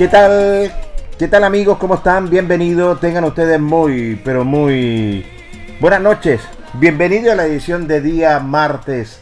¿Qué tal? ¿Qué tal amigos? ¿Cómo están? Bienvenidos. Tengan ustedes muy, pero muy buenas noches. Bienvenido a la edición de día martes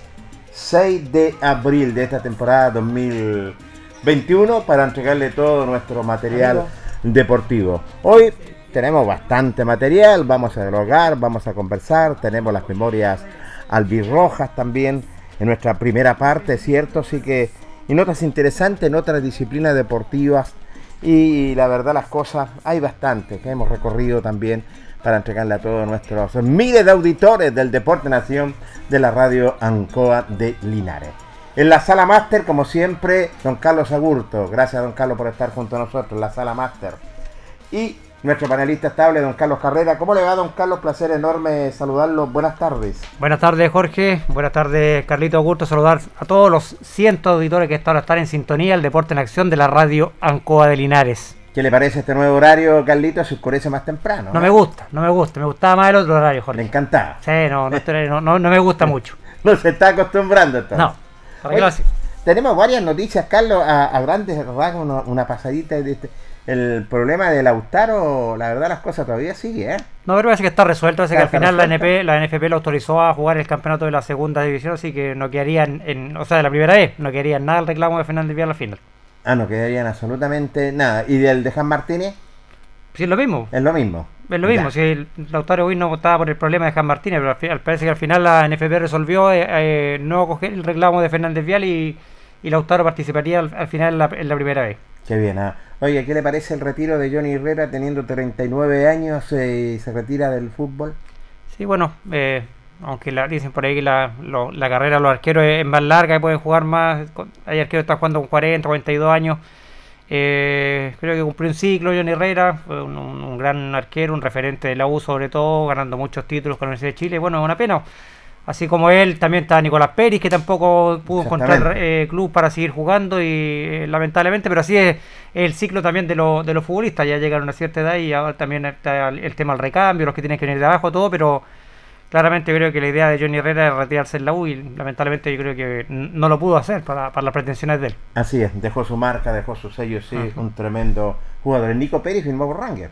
6 de abril de esta temporada 2021 para entregarle todo nuestro material deportivo. Hoy tenemos bastante material, vamos a dialogar, vamos a conversar, tenemos las memorias albirrojas también en nuestra primera parte, ¿cierto? Así que y notas interesantes en otras disciplinas deportivas y la verdad las cosas hay bastante que hemos recorrido también para entregarle a todos nuestros miles de auditores del Deporte Nación de la radio Ancoa de Linares. En la sala máster, como siempre, don Carlos Agurto. Gracias, don Carlos, por estar junto a nosotros en la sala máster. Y nuestro panelista estable, don Carlos Carrera. ¿Cómo le va, don Carlos? Placer enorme saludarlo. Buenas tardes. Buenas tardes, Jorge. Buenas tardes, Carlito. Gusto saludar a todos los cientos de auditores que están están en sintonía el Deporte en Acción de la radio Ancoa de Linares. ¿Qué le parece este nuevo horario, Carlito? Se oscurece más temprano. No, me gusta, no me gusta. Me gustaba más el otro horario, Jorge. Le encantaba. Sí, no, no, no, no me gusta mucho. no se está acostumbrando entonces. No. Oye, tenemos varias noticias, Carlos, a, a grandes rasgos, una, una pasadita de este el problema de Lautaro, la verdad las cosas todavía sigue, ¿eh? No, pero parece que está resuelto, parece que al final la NP, la NFP lo autorizó a jugar el campeonato de la segunda división, así que no quedarían en, o sea, de la primera vez, no quedarían nada el reclamo de Fernández Vial al final. Ah, no quedarían absolutamente nada. ¿Y del de Jan Martínez? Sí, es lo mismo. Es lo mismo. Es lo mismo, si el Lautaro hoy no votaba por el problema de Jan Martínez, pero al, parece que al final la NFP resolvió eh, eh, no coger el reclamo de Fernández Vial y, y Lautaro participaría al, al final en la, en la primera vez. Qué bien, ¿ah? Oye, ¿qué le parece el retiro de Johnny Herrera teniendo 39 años eh, y se retira del fútbol? Sí, bueno, eh, aunque la, dicen por ahí que la, lo, la carrera de los arqueros es más larga y pueden jugar más. Hay arqueros que están jugando con 40, 42 años. Eh, creo que cumplió un ciclo Johnny Herrera, un, un, gran arquero, un referente de la U sobre todo, ganando muchos títulos con la Universidad de Chile. Bueno, es una pena. Así como él, también está Nicolás Pérez, que tampoco pudo encontrar eh, club para seguir jugando y eh, lamentablemente, pero así es el ciclo también de, de los futbolistas, ya llegaron a una cierta edad y ahora también está el, tema del recambio, los que tienen que venir de abajo, todo, pero claramente creo que la idea de Johnny Herrera es retirarse en la U y lamentablemente yo creo que no lo pudo hacer para, para las pretensiones de él. Así es, dejó su marca, dejó su sello, sí, un tremendo jugador. Nico Pérez firmó por Ranger.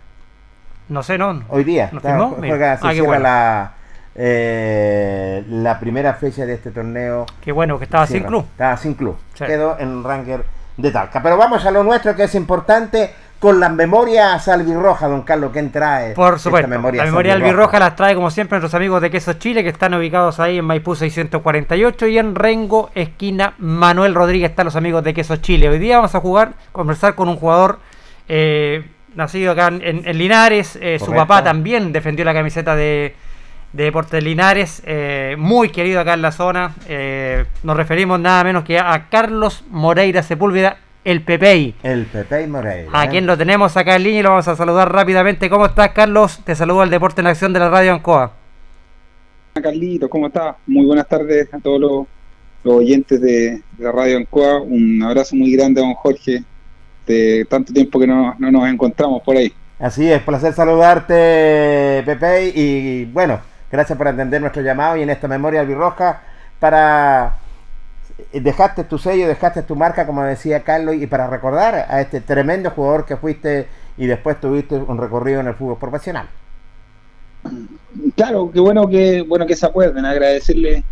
No sé, no. Hoy día. ¿No firmó? Juega, se ah, la eh, la primera fecha de este torneo. Qué bueno, que estaba sin club. Estaba sin club. Quedó en Ranger de Talca. Pero vamos a lo nuestro que es importante con las memorias albirrojas, don Carlos, ¿quién trae? Por supuesto, memoria la memoria albirroja las trae como siempre nuestros amigos de Queso Chile, que están ubicados ahí en Maipú 648 y en Rengo, esquina Manuel Rodríguez, están los amigos de Queso Chile. Hoy día vamos a jugar, conversar con un jugador eh, nacido acá en, Linares, eh, su papá también defendió la camiseta de, de Deportes Linares, eh, muy querido acá en la zona. Eh, nos referimos nada menos que a Carlos Moreira Sepúlveda, el Pepey. El Pepey Moreira. A quien lo tenemos acá en línea y lo vamos a saludar rápidamente. ¿Cómo estás, Carlos? Te saludo al Deporte en Acción de la Radio Ancoa. Carlito, ¿cómo estás? Muy buenas tardes a todos los, oyentes de, la Radio Ancoa. Un abrazo muy grande a don Jorge, de tanto tiempo que no, no nos encontramos por ahí. Así es, placer saludarte, Pepe. Y bueno, Gracias por atender nuestro llamado y en esta memoria albirroja para eh, dejaste tu sello, dejaste tu marca, como decía Carlos, y para recordar a este tremendo jugador que fuiste y después tuviste un recorrido en el fútbol profesional. Claro, qué bueno que bueno que se acuerden, agradecerle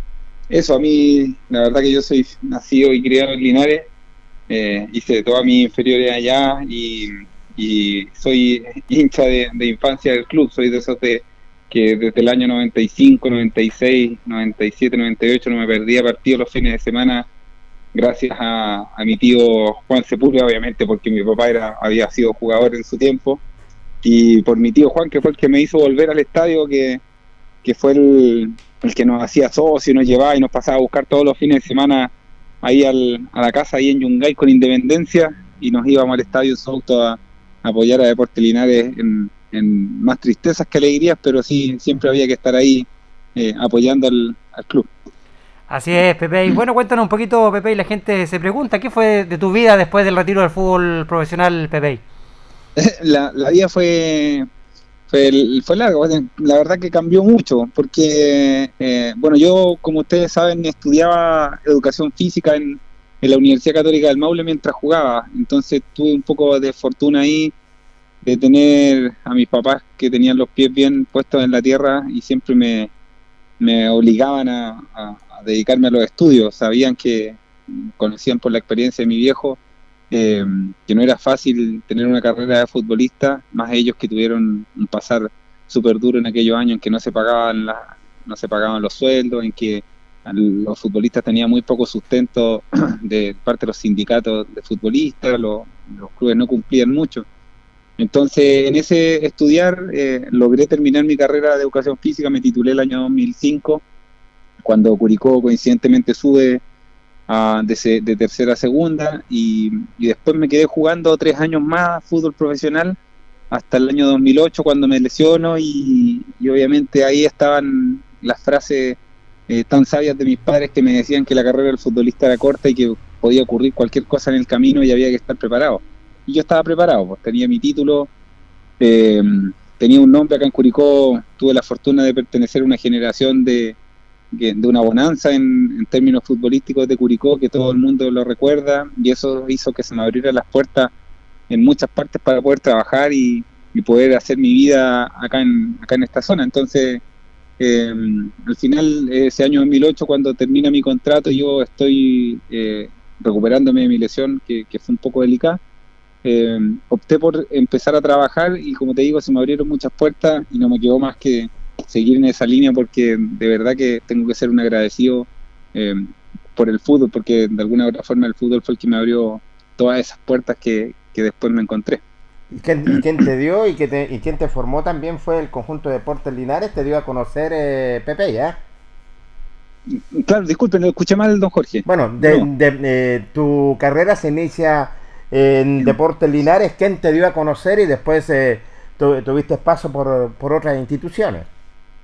eso. A mí, la verdad que yo soy nacido y criado en Linares, eh, hice toda mi inferiores allá y, soy hincha de, de, infancia del club, soy de esos de que desde el año 95, 96, 97, 98 no me perdía partidos los fines de semana gracias a, mi tío Juan Sepúlveda, obviamente porque mi papá era había sido jugador en su tiempo, y por mi tío Juan, que fue el que me hizo volver al estadio, que, fue el, que nos hacía socio, nos llevaba y nos pasaba a buscar todos los fines de semana ahí al, a la casa, ahí en Yungay con Independencia, y nos íbamos al estadio en su auto a, apoyar a Deportes Linares en, en más tristezas que alegrías, pero sí, siempre había que estar ahí eh, apoyando al, club. Así es, Pepe. Y bueno, cuéntanos un poquito, Pepe, y la gente se pregunta, ¿qué fue de tu vida después del retiro del fútbol profesional, Pepe? la, la vida fue, fue, fue larga, la verdad que cambió mucho, porque, eh, bueno, yo, como ustedes saben, estudiaba educación física en, en la Universidad Católica del Maule mientras jugaba, entonces tuve un poco de fortuna ahí de tener a mis papás que tenían los pies bien puestos en la tierra y siempre me, me obligaban a, dedicarme a los estudios. Sabían que, conocían por la experiencia de mi viejo, eh, que no era fácil tener una carrera de futbolista, más ellos que tuvieron un pasar súper duro en aquellos años en que no se pagaban la, no se pagaban los sueldos, en que los futbolistas tenían muy poco sustento de parte de los sindicatos de futbolistas, los clubes no cumplían mucho. Entonces, en ese estudiar, eh, logré terminar mi carrera de educación física, me titulé el año 2005, cuando Curicó coincidentemente sube a, de, tercera a segunda, y, después me quedé jugando tres años más fútbol profesional, hasta el año 2008 cuando me lesiono, y, obviamente ahí estaban las frases eh, tan sabias de mis padres que me decían que la carrera del futbolista era corta y que podía ocurrir cualquier cosa en el camino y había que estar preparado y yo estaba preparado, pues tenía mi título, eh, tenía un nombre acá en Curicó, tuve la fortuna de pertenecer a una generación de, de una bonanza en, términos futbolísticos de Curicó, que todo el mundo lo recuerda, y eso hizo que se me abrieran las puertas en muchas partes para poder trabajar y, poder hacer mi vida acá en, acá en esta zona. Entonces, eh, al final, ese año 2008, cuando termina mi contrato, yo estoy eh, recuperándome de mi lesión, que fue un poco delicada, eh, opté por empezar a trabajar y como te digo, se me abrieron muchas puertas y no me quedó más que seguir en esa línea porque de verdad que tengo que ser un agradecido eh, por el fútbol, porque de alguna otra forma el fútbol fue el que me abrió todas esas puertas que, después me encontré. ¿Y quién, te dio y, que te, y quién te formó también fue el conjunto de Deportes Linares? ¿Te dio a conocer eh, Pepe ya? Claro, disculpen, lo escuché mal, don Jorge. Bueno, de, tu carrera se inicia en Deportes Linares, ¿quién te dio a conocer y después eh, tuviste paso por, otras instituciones?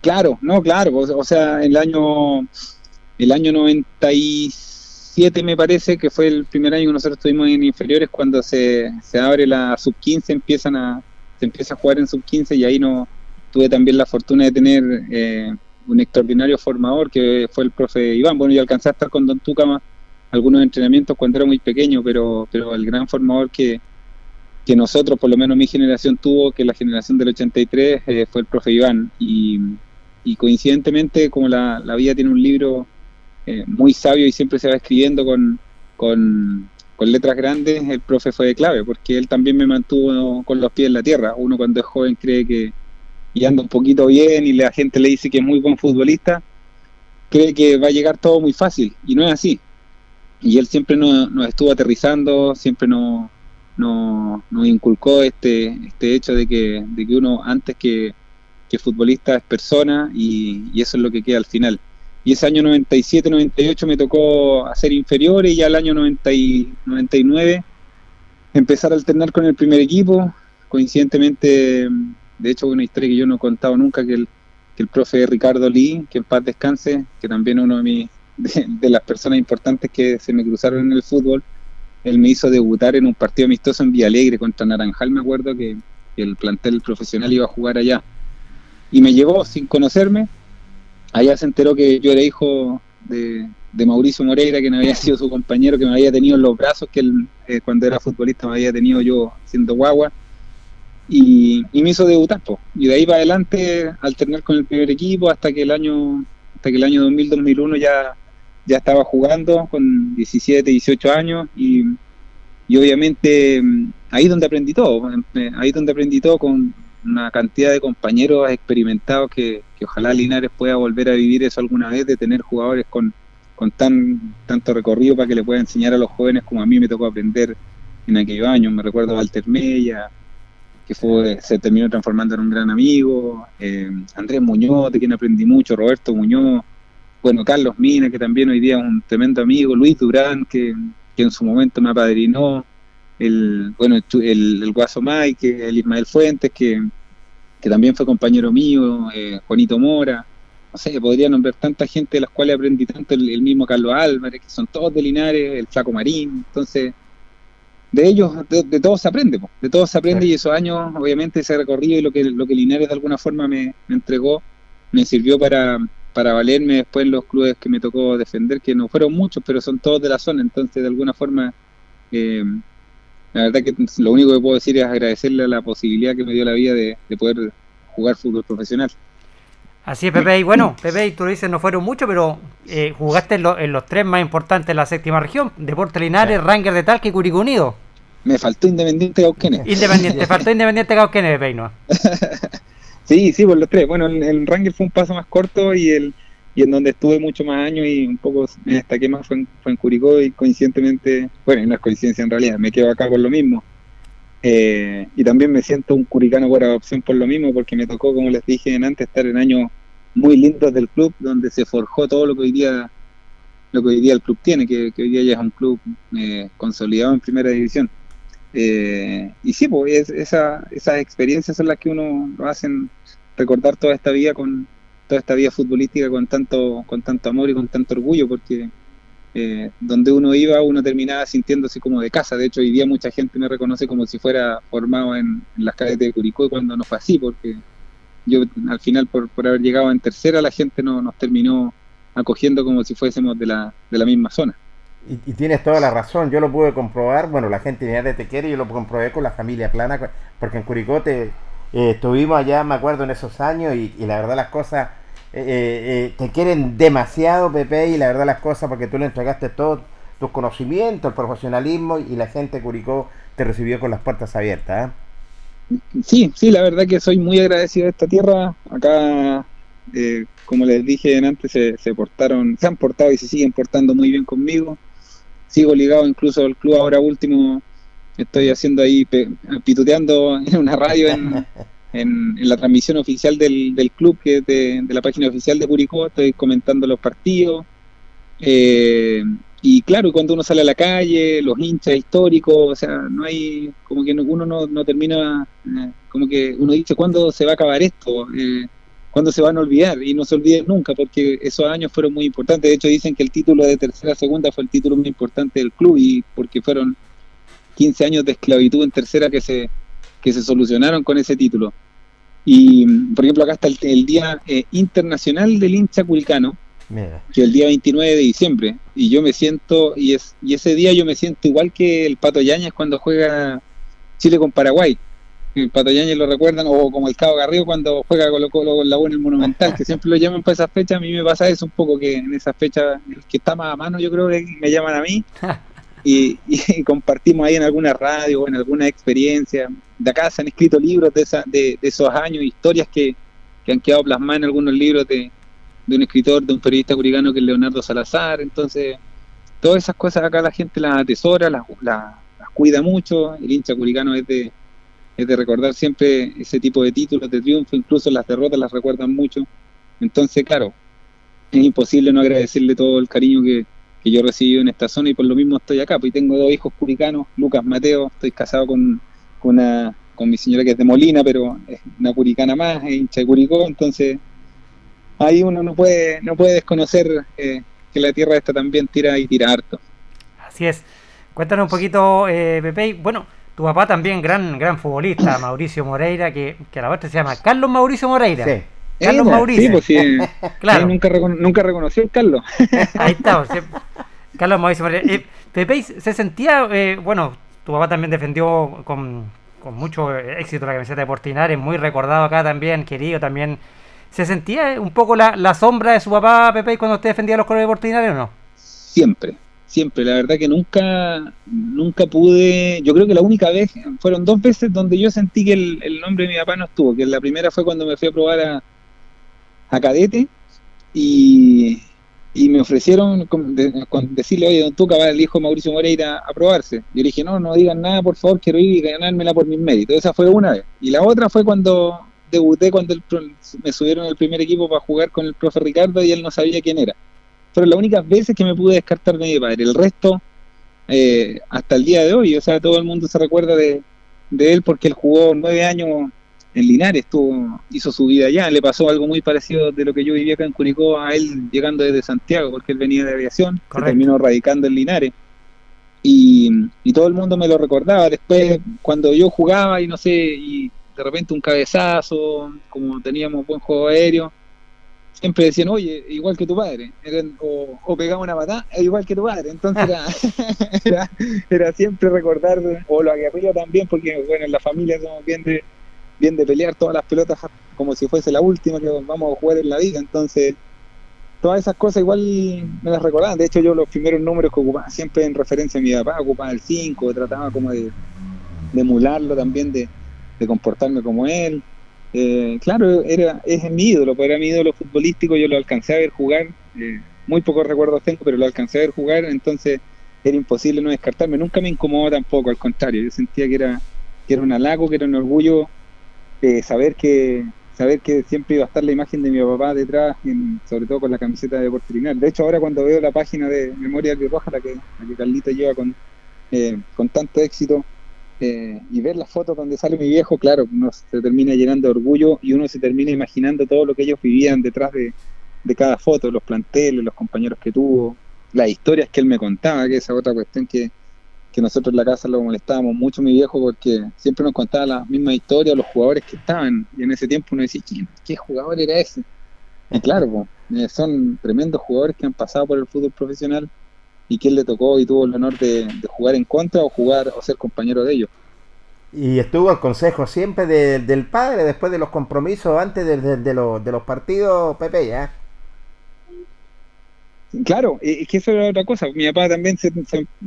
Claro, no, claro, o, sea, el año el año 97 me parece que fue el primer año que nosotros estuvimos en inferiores cuando se, se abre la sub 15, empiezan a se empieza a jugar en sub 15 y ahí no tuve también la fortuna de tener eh, un extraordinario formador que fue el profe Iván. Bueno, yo alcancé a estar con Don Tucama algunos entrenamientos cuando era muy pequeño, pero, pero el gran formador que, que nosotros, por lo menos mi generación tuvo, que la generación del 83, eh, fue el profe Iván. Y, coincidentemente, como la, la, vida tiene un libro eh, muy sabio y siempre se va escribiendo con, con, con, letras grandes, el profe fue de clave, porque él también me mantuvo con los pies en la tierra. Uno cuando es joven cree que y anda un poquito bien y la gente le dice que es muy buen futbolista, cree que va a llegar todo muy fácil, y no es así. Y él siempre nos, nos estuvo aterrizando, siempre nos, nos, inculcó este, este hecho de que, de que uno antes que, que futbolista es persona y, y, eso es lo que queda al final. Y ese año 97-98 me tocó hacer inferiores y ya el año 90 y 99 empezar a alternar con el primer equipo. Coincidentemente, de hecho, una historia que yo no he contado nunca, que el, que el profe Ricardo Lee, que en paz descanse, que también uno de, mis, de las personas importantes que se me cruzaron en el fútbol, él me hizo debutar en un partido amistoso en Villalegre contra Naranjal, me acuerdo que, el plantel profesional iba a jugar allá. Y me llevó sin conocerme, allá se enteró que yo era hijo de, Mauricio Moreira, que no había sido su compañero, que me había tenido en los brazos, que él eh, cuando era futbolista me había tenido yo siendo guagua, y, me hizo debutar, y de ahí para adelante alternar con el primer equipo hasta que el año hasta que el año 2000-2001 ya ya estaba jugando con 17, 18 años y, y obviamente mm, ahí donde aprendí todo, eh, ahí donde aprendí todo con una cantidad de compañeros experimentados que, ojalá Linares pueda volver a vivir eso alguna vez, de tener jugadores con, con tan tanto recorrido para que le pueda enseñar a los jóvenes como a mí me tocó aprender en aquellos años. Me recuerdo a Walter Mella, que fue, se terminó transformando en un gran amigo, eh, Andrés Muñoz, de quien aprendí mucho, Roberto Muñoz, bueno, Carlos Mina, que también hoy día es un tremendo amigo, Luis Durán, que, en su momento me apadrinó, el, bueno, el, el Guaso Mike, el Ismael Fuentes, que, también fue compañero mío, eh, Juanito Mora, no sé, podría nombrar tanta gente de las cuales aprendí tanto, el, mismo Carlos Álvarez, que son todos de Linares, el Flaco Marín, entonces, de ellos, de, todos se aprende, de todos se aprende y esos años, obviamente, ese recorrido y lo que, lo que Linares de alguna forma me entregó, me sirvió para, para valerme después en los clubes que me tocó defender, que no fueron muchos, pero son todos de la zona, entonces de alguna forma, eh, la verdad que lo único que puedo decir es agradecerle a la posibilidad que me dio la vida de, poder jugar fútbol profesional. Así es, Pepe. Y bueno, Pepe, tú dices no fueron muchos, pero eh, jugaste en, los tres más importantes de la séptima región: Deporte Linares, Ranger de Talca y Curicó Unido. Me faltó Independiente Cauquenes. Independiente, faltó Independiente Cauquenes, Pepe, ¿no? Sí, sí, por los tres. Bueno, el, el Ranger fue un paso más corto y el y en donde estuve mucho más años y un poco me destaqué más fue en, Curicó y coincidentemente, bueno, no es coincidencia en realidad, me quedo acá por lo mismo. Eh, y también me siento un curicano por adopción por lo mismo, porque me tocó, como les dije antes, estar en años muy lindos del club, donde se forjó todo lo que hoy día lo que hoy día el club tiene, que, hoy día ya es un club eh, consolidado en primera división. Eh, y sí, pues esa, esas experiencias son las que uno lo hacen recordar toda esta vida con toda esta vida futbolística con tanto con tanto amor y con tanto orgullo porque eh, donde uno iba uno terminaba sintiéndose como de casa. De hecho hoy día mucha gente me reconoce como si fuera formado en, las calles de Curicó cuando no fue así porque yo al final por, por haber llegado en tercera la gente no, nos terminó acogiendo como si fuésemos de la, de la misma zona y, tienes toda la razón, yo lo pude comprobar, bueno, la gente de te quiere, yo lo comprobé con la familia Plana, porque en Curicó te, eh, estuvimos allá, me acuerdo, en esos años, y, la verdad las cosas, eh, eh, te quieren demasiado, Pepe, y la verdad las cosas, porque tú le entregaste todos tus conocimientos, el profesionalismo, y la gente de Curicó te recibió con las puertas abiertas. Sí, sí, la verdad que soy muy agradecido de esta tierra, acá como les dije antes, se, se, portaron, se han portado y se siguen portando muy bien conmigo sigo ligado incluso al club ahora último, estoy haciendo ahí, pituteando en una radio en, en, la transmisión oficial del, del club, que es de, la página oficial de Curicó, estoy comentando los partidos. Eh, y claro, cuando uno sale a la calle, los hinchas históricos, o sea, no hay, como que uno no, no termina, eh, como que uno dice, ¿cuándo se va a acabar esto? Eh, cuando se van a olvidar y no se olviden nunca porque esos años fueron muy importantes. De hecho dicen que el título de tercera segunda fue el título más importante del club y porque fueron 15 años de esclavitud en tercera que se, que se solucionaron con ese título. Y, por ejemplo, acá está el, Día eh, Internacional del Hincha Culicano, que es el día 29 de diciembre. Y yo me siento, y, es, y ese día yo me siento igual que el Pato Yañez cuando juega Chile con Paraguay. El Pato Yañez lo recuerdan, o como el Cabo Garrido cuando juega con, con la buena el Monumental, que siempre lo llaman para esa fecha. A mí me pasa eso un poco, que en esa fecha, el que está más a mano, yo creo que me llaman a mí. y, compartimos ahí en alguna radio o en alguna experiencia. De acá se han escrito libros de, esa, de, esos años, historias que, han quedado plasmadas en algunos libros de, un escritor, de un periodista curicano que es Leonardo Salazar. Entonces, todas esas cosas acá la gente las atesora, las, las, cuida mucho. El hincha curicano es de, de recordar siempre ese tipo de títulos de triunfo, incluso las derrotas las recuerdan mucho. Entonces, claro, es imposible no agradecerle todo el cariño que, que yo recibí en esta zona y por lo mismo estoy acá. Pues tengo dos hijos curicanos, Lucas Mateo, estoy casado con, con mi señora que es de Molina, pero es una curicana más, es hincha de Curicó, entonces ahí uno no puede, no puede desconocer eh, que la tierra esta también tira y tira harto. Así es. Cuéntanos un poquito, eh, Pepe. Bueno, tu papá también, gran gran futbolista, Mauricio Moreira, que, que a la vez se llama Carlos Mauricio Moreira. Sí. Carlos Mauricio. Sí, pues sí. claro. nunca, nunca reconoció el Carlos. Ahí está. Carlos Mauricio Moreira. Eh, Pepe se sentía, eh, bueno, tu papá también defendió con, con mucho éxito la camiseta de Portinares, muy recordado acá también, querido también. ¿Se sentía un poco la, la sombra de su papá, Pepe, cuando usted defendía los colores de Portinares o no? Siempre, siempre. La verdad que nunca, nunca pude. Yo creo que la única vez, fueron dos veces donde yo sentí que el, el nombre de mi papá no estuvo. Que la primera fue cuando me fui a probar a, cadete y, me ofrecieron decirle, oye, don Tuca va el hijo Mauricio Moreira a probarse. Yo le dije, no, no digan nada, por favor, quiero ir y ganármela por mis méritos. Esa fue una vez. Y la otra fue cuando debuté, cuando me subieron al primer equipo para jugar con el profe Ricardo y él no sabía quién era. Fueron las únicas veces que me pude descartar de mi padre. El resto, eh, hasta el día de hoy, o sea, todo el mundo se recuerda de, de él porque él jugó nueve años en Linares, hizo su vida allá, le pasó algo muy parecido de lo que yo vivía acá en Curicó a él llegando desde Santiago, porque él venía de aviación, terminó radicando en Linares. Y, todo el mundo me lo recordaba. Después, cuando yo jugaba y no sé, y de repente un cabezazo, como teníamos buen juego aéreo, siempre decían, oye, igual que tu padre, o, o, pegaba una patada, igual que tu padre. Entonces era, era, siempre recordar, o lo aguerrido también, porque bueno, en la familia somos bien de bien de pelear todas las pelotas como si fuese la última que vamos a jugar en la vida. Entonces, todas esas cosas igual me las recordaban. De hecho, yo los primeros números que ocupaba siempre en referencia a mi papá, ocupaba el 5, trataba como de, emularlo también, de, comportarme como él. Eh, claro, era, es mi ídolo, pues era mi ídolo futbolístico, yo lo alcancé a ver jugar, eh, muy pocos recuerdos tengo, pero lo alcancé a ver jugar, entonces era imposible no descartarme, nunca me incomodó tampoco, al contrario, yo sentía que era, que era un halago, que era un orgullo saber que saber que siempre iba a estar la imagen de mi papá detrás, sobre todo con la camiseta de Portilinar. De hecho, ahora cuando veo la página de Memoria Roja, la que, la que Carlito lleva con, eh, con tanto éxito, eh, y ver las fotos donde sale mi viejo, claro, uno se termina llenando de orgullo y uno se termina imaginando todo lo que ellos vivían detrás de, de cada foto, los planteles, los compañeros que tuvo, las historias que él me contaba, que esa otra cuestión que, que nosotros en la casa lo molestábamos mucho mi viejo porque siempre nos contaba la misma historia los jugadores que estaban y en ese tiempo uno decía, ¿qué, jugador era ese? Y claro, eh, son tremendos jugadores que han pasado por el fútbol profesional y quién le tocó y tuvo el honor de, jugar en contra o jugar o ser compañero de ellos. Y estuvo al consejo siempre del padre después de los compromisos, antes de, de los partidos, Pepe, ¿ya? Claro, es que eso era otra cosa. Mi papá también,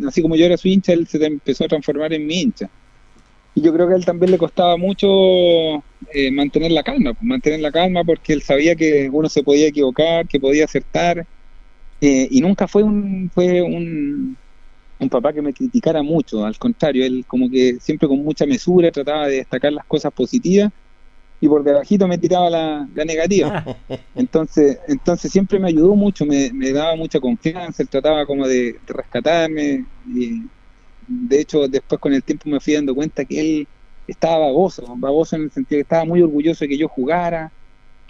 así como yo era su hincha, él se empezó a transformar en mi hincha. Y yo creo que a él también le costaba mucho eh, mantener la calma, pues, mantener la calma porque él sabía que uno se podía equivocar, que podía acertar. Eh, y nunca fue un, fue un, un papá que me criticara mucho, al contrario, él como que siempre con mucha mesura trataba de destacar las cosas positivas y por debajito me tiraba la, negativa. Entonces, entonces siempre me ayudó mucho, me, daba mucha confianza, él trataba como de, rescatarme. Y de hecho, después con el tiempo me fui dando cuenta que él estaba baboso, baboso en el sentido que estaba muy orgulloso de que yo jugara,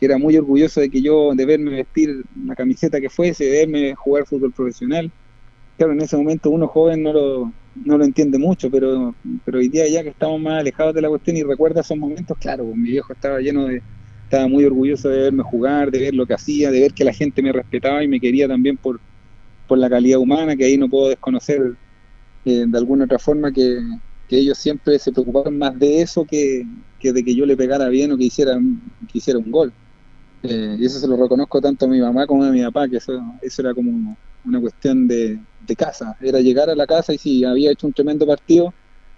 que era muy orgulloso de que yo, de verme vestir la camiseta que fuese, de verme jugar fútbol profesional. Claro, en ese momento uno joven no lo, no lo entiende mucho, pero, pero hoy día ya que estamos más alejados de la cuestión y recuerda esos momentos, claro, pues, mi viejo estaba lleno de, estaba muy orgulloso de verme jugar, de ver lo que hacía, de ver que la gente me respetaba y me quería también por, por la calidad humana, que ahí no puedo desconocer eh, de alguna otra forma que, que, ellos siempre se preocuparon más de eso que, que, de que yo le pegara bien o que hiciera, que hiciera un gol. Eh, y eso se lo reconozco tanto a mi mamá como a mi papá, que eso, eso era como una cuestión de, de casa, era llegar a la casa y si había hecho un tremendo partido,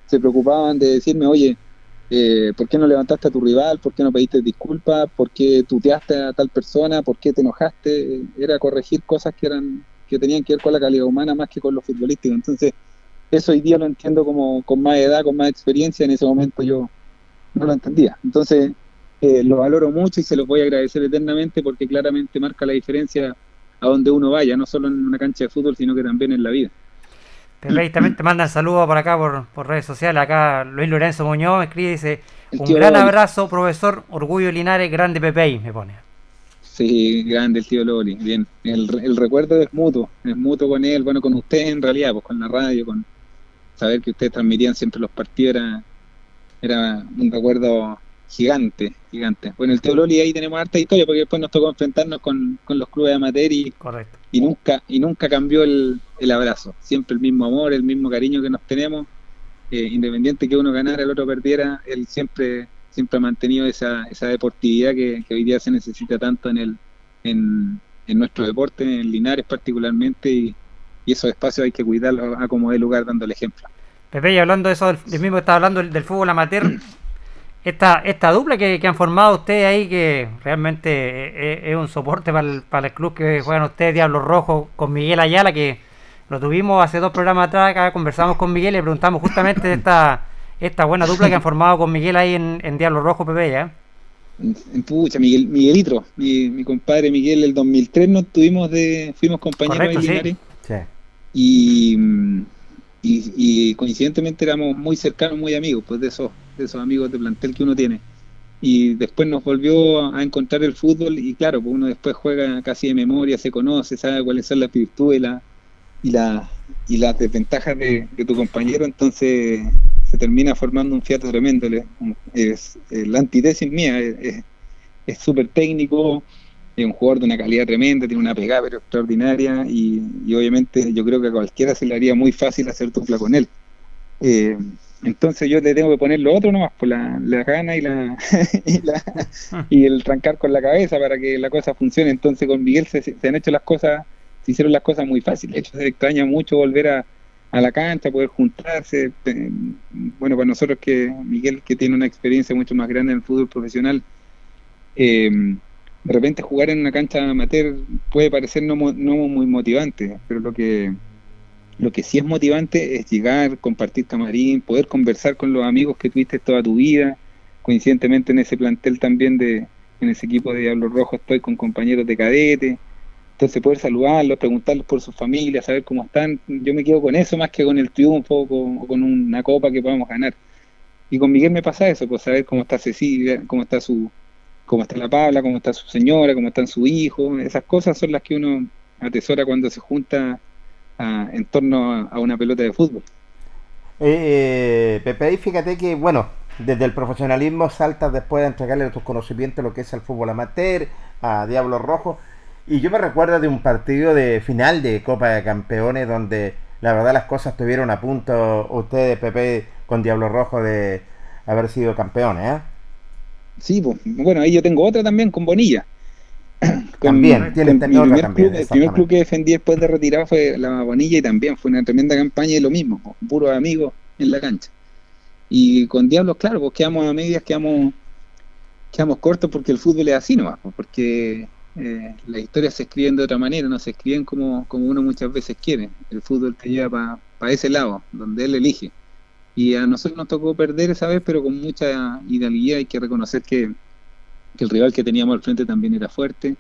se preocupaban de decirme, oye, eh, ¿por qué no levantaste a tu rival? ¿Por qué no pediste disculpas? ¿Por qué tuteaste a tal persona? ¿Por qué te enojaste? Era corregir cosas que eran que tenían que ver con la calidad humana más que con lo futbolístico. Entonces, eso hoy día lo entiendo como con más edad, con más experiencia. En ese momento yo no lo entendía. Entonces, eh, lo valoro mucho y se lo voy a agradecer eternamente porque claramente marca la diferencia a donde uno vaya, no solo en una cancha de fútbol, sino que también en la vida. Pepe, también te mandan saludos por acá, por, por, redes sociales. Acá Luis Lorenzo Muñoz escribe dice: Un gran abrazo, profesor Orgullo Linares, grande Pepe, me pone. Sí, grande el tío Loli. Bien, el, el, recuerdo es mutuo, es mutuo con él, bueno, con usted en realidad, pues con la radio, con saber que ustedes transmitían siempre los partidos, era, era un recuerdo gigante, gigante. Bueno, el Teololi ahí tenemos harta historia porque después nos tocó enfrentarnos con, con los clubes de amateur y, Correcto. y nunca y nunca cambió el, el, abrazo. Siempre el mismo amor, el mismo cariño que nos tenemos. Eh, independiente que uno ganara, el otro perdiera, él siempre siempre ha mantenido esa, esa deportividad que, que hoy día se necesita tanto en el en, en nuestro deporte, en Linares particularmente, y, y esos espacios hay que cuidarlos a como de lugar dando el ejemplo. Pepe, y hablando de eso, del, mismo que estaba hablando del, del fútbol amateur, esta, esta dupla que, que, han formado ustedes ahí, que realmente es, es un soporte para el, para el, club que juegan ustedes, Diablos Rojos, con Miguel Ayala, que lo tuvimos hace dos programas atrás, acá conversamos con Miguel y le preguntamos justamente de esta, esta buena dupla que han formado con Miguel ahí en, en Diablos Rojos, Pepe, ¿ya? Pucha, Miguel, Miguelitro, mi, mi compadre Miguel, el 2003 nos tuvimos de, fuimos compañeros Correcto, de Linares. Sí. Y, y, y, coincidentemente éramos muy cercanos, muy amigos, pues de esos, de esos amigos de plantel que uno tiene. Y después nos volvió a encontrar el fútbol y claro, pues uno después juega casi de memoria, se conoce, sabe cuáles son las virtudes y, la, y las desventajas de, tu compañero, entonces se termina formando un fiato tremendo. Es, es la antítesis mía, es súper técnico, es un jugador de una calidad tremenda, tiene una pegada pero extraordinaria y, y, obviamente yo creo que a cualquiera se le haría muy fácil hacer dupla con él. Eh, entonces yo le tengo que poner lo otro nomás, por la, la gana y, la, y, la, y, el trancar con la cabeza para que la cosa funcione. Entonces con Miguel se, se han hecho las cosas, se hicieron las cosas muy fáciles. De hecho, se extraña mucho volver a, a la cancha, poder juntarse. Bueno, para nosotros que Miguel, que tiene una experiencia mucho más grande en el fútbol profesional, eh, de repente jugar en una cancha amateur puede parecer no, no muy motivante, pero lo que lo que sí es motivante es llegar, compartir camarín, poder conversar con los amigos que tuviste toda tu vida. Coincidentemente en ese plantel también de, en ese equipo de Diablo Rojo estoy con compañeros de cadete. Entonces poder saludarlos, preguntarles por sus familias, saber cómo están. Yo me quedo con eso más que con el triunfo o con, con una copa que podamos ganar. Y con Miguel me pasa eso, pues saber cómo está Cecilia, cómo está su, cómo está la Pabla, cómo está su señora, cómo están su hijo. Esas cosas son las que uno atesora cuando se junta a, en torno a, una pelota de fútbol. Eh, Pepe, y fíjate que, bueno, desde el profesionalismo saltas después de entregarle tus conocimientos lo que es el fútbol amateur, a Diablos Rojos. Y yo me recuerdo de un partido de final de Copa de Campeones donde la verdad las cosas estuvieron a punto, ustedes, Pepe, con Diablos Rojos, de haber sido campeones, ¿eh? Sí, pues, bueno, ahí yo tengo otra también con Bonilla. También, mi primer, también, club, el primer club que defendí después de retirado fue la Bonilla y también fue una tremenda campaña y lo mismo, puros amigos en la cancha. Y con Diablos, claro, pues quedamos a medias, quedamos, quedamos cortos porque el fútbol es así nomás, porque eh, las historias se escriben de otra manera, no se escriben como, como uno muchas veces quiere. El fútbol te lleva para pa ese lado, donde él elige. Y a nosotros nos tocó perder esa vez, pero con mucha hidalguía hay que reconocer que, que el rival que teníamos al frente también era fuerte.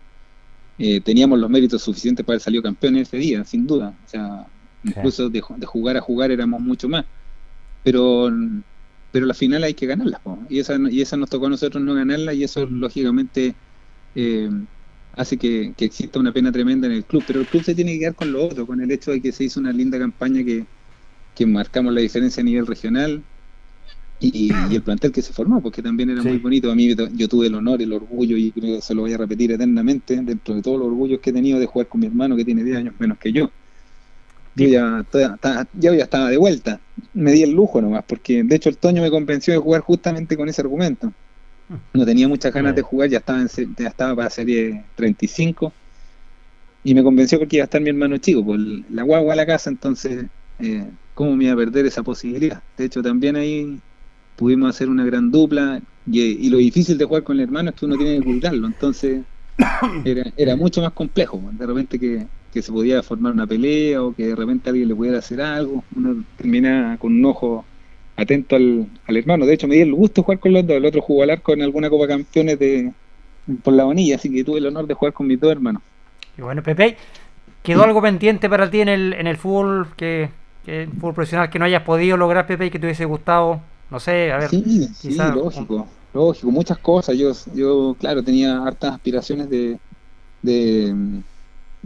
Eh, teníamos los méritos suficientes para haber salido campeón ese día, sin duda. O sea, incluso de, de, jugar a jugar éramos mucho más. Pero pero la final hay que ganarla, y esa y esa nos tocó a nosotros no ganarla y eso lógicamente eh, hace que, exista una pena tremenda en el club, pero el club se tiene que quedar con lo otro, con el hecho de que se hizo una linda campaña que, que marcamos la diferencia a nivel regional y, el plantel que se formó, porque también era muy bonito. A mí yo tuve el honor, el orgullo, y creo que se lo voy a repetir eternamente, dentro de todos los orgullos que he tenido de jugar con mi hermano que tiene 10 años menos que yo. Yo ya, ya, ya estaba de vuelta, me di el lujo nomás, porque de hecho el Toño me convenció de jugar justamente con ese argumento. No tenía muchas ganas de jugar, ya estaba, en, ya estaba para serie 35 y me convenció porque iba a estar mi hermano chico, por pues, la guagua a la casa, entonces, eh, ¿cómo me iba a perder esa posibilidad? De hecho, también ahí pudimos hacer una gran dupla y, lo difícil de jugar con el hermano es que uno tiene que cuidarlo, entonces era, era mucho más complejo, de repente que, que se podía formar una pelea o que de repente alguien le pudiera hacer algo, uno termina con un ojo atento al, hermano. De hecho, me di el gusto jugar con los dos. El otro jugó al arco en alguna Copa Campeones de, por la bonilla, así que tuve el honor de jugar con mis dos hermanos. Y bueno, Pepe, ¿quedó algo pendiente para ti en el, en el fútbol, que, que fútbol profesional que no hayas podido lograr, Pepe, y que te hubiese gustado? No sé, a ver. Sí, sí, lógico, lógico, muchas cosas. Yo, yo claro, tenía hartas aspiraciones de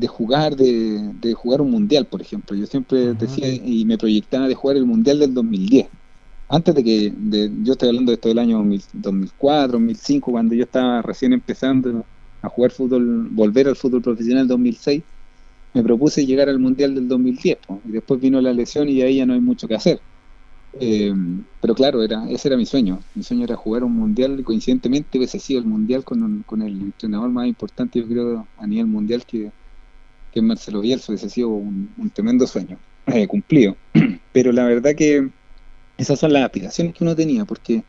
de jugar de, de, jugar un mundial, por ejemplo. Yo siempre decía y me proyectaba de jugar el mundial del 2010. Antes de que, de, yo estoy hablando de esto del año 2004, 2005, cuando yo estaba recién empezando a jugar fútbol, volver al fútbol profesional 2006, me propuse llegar al mundial del 2010. y después vino la lesión y ahí ya no hay mucho que hacer. Eh, pero claro, era, ese era mi sueño. Mi sueño era jugar un mundial coincidentemente hubiese sido el mundial con, con el entrenador más importante, yo creo, a nivel mundial que, que Marcelo Bielsa, ese ha sido un, tremendo sueño eh, cumplido. Pero la verdad que esas son las aspiraciones que uno tenía, porque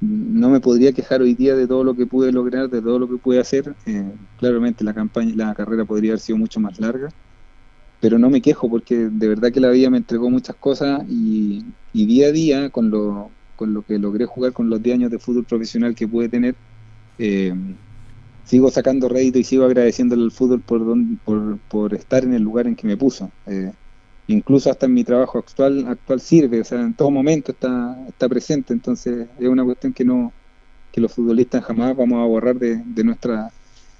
no me podría quejar hoy día de todo lo que pude lograr, de todo lo que pude hacer. Eh, claramente la campaña, la carrera podría haber sido mucho más larga, pero no me quejo porque de verdad que la vida me entregó muchas cosas y, día a día con lo, con lo que logré jugar con los 10 años de fútbol profesional que pude tener, eh, sigo sacando rédito y sigo agradeciéndole al fútbol por, por, por, estar en el lugar en que me puso. Eh, incluso hasta en mi trabajo actual actual sirve, o sea, en todo momento está, está presente, entonces es una cuestión que no que los futbolistas jamás vamos a borrar de, de nuestra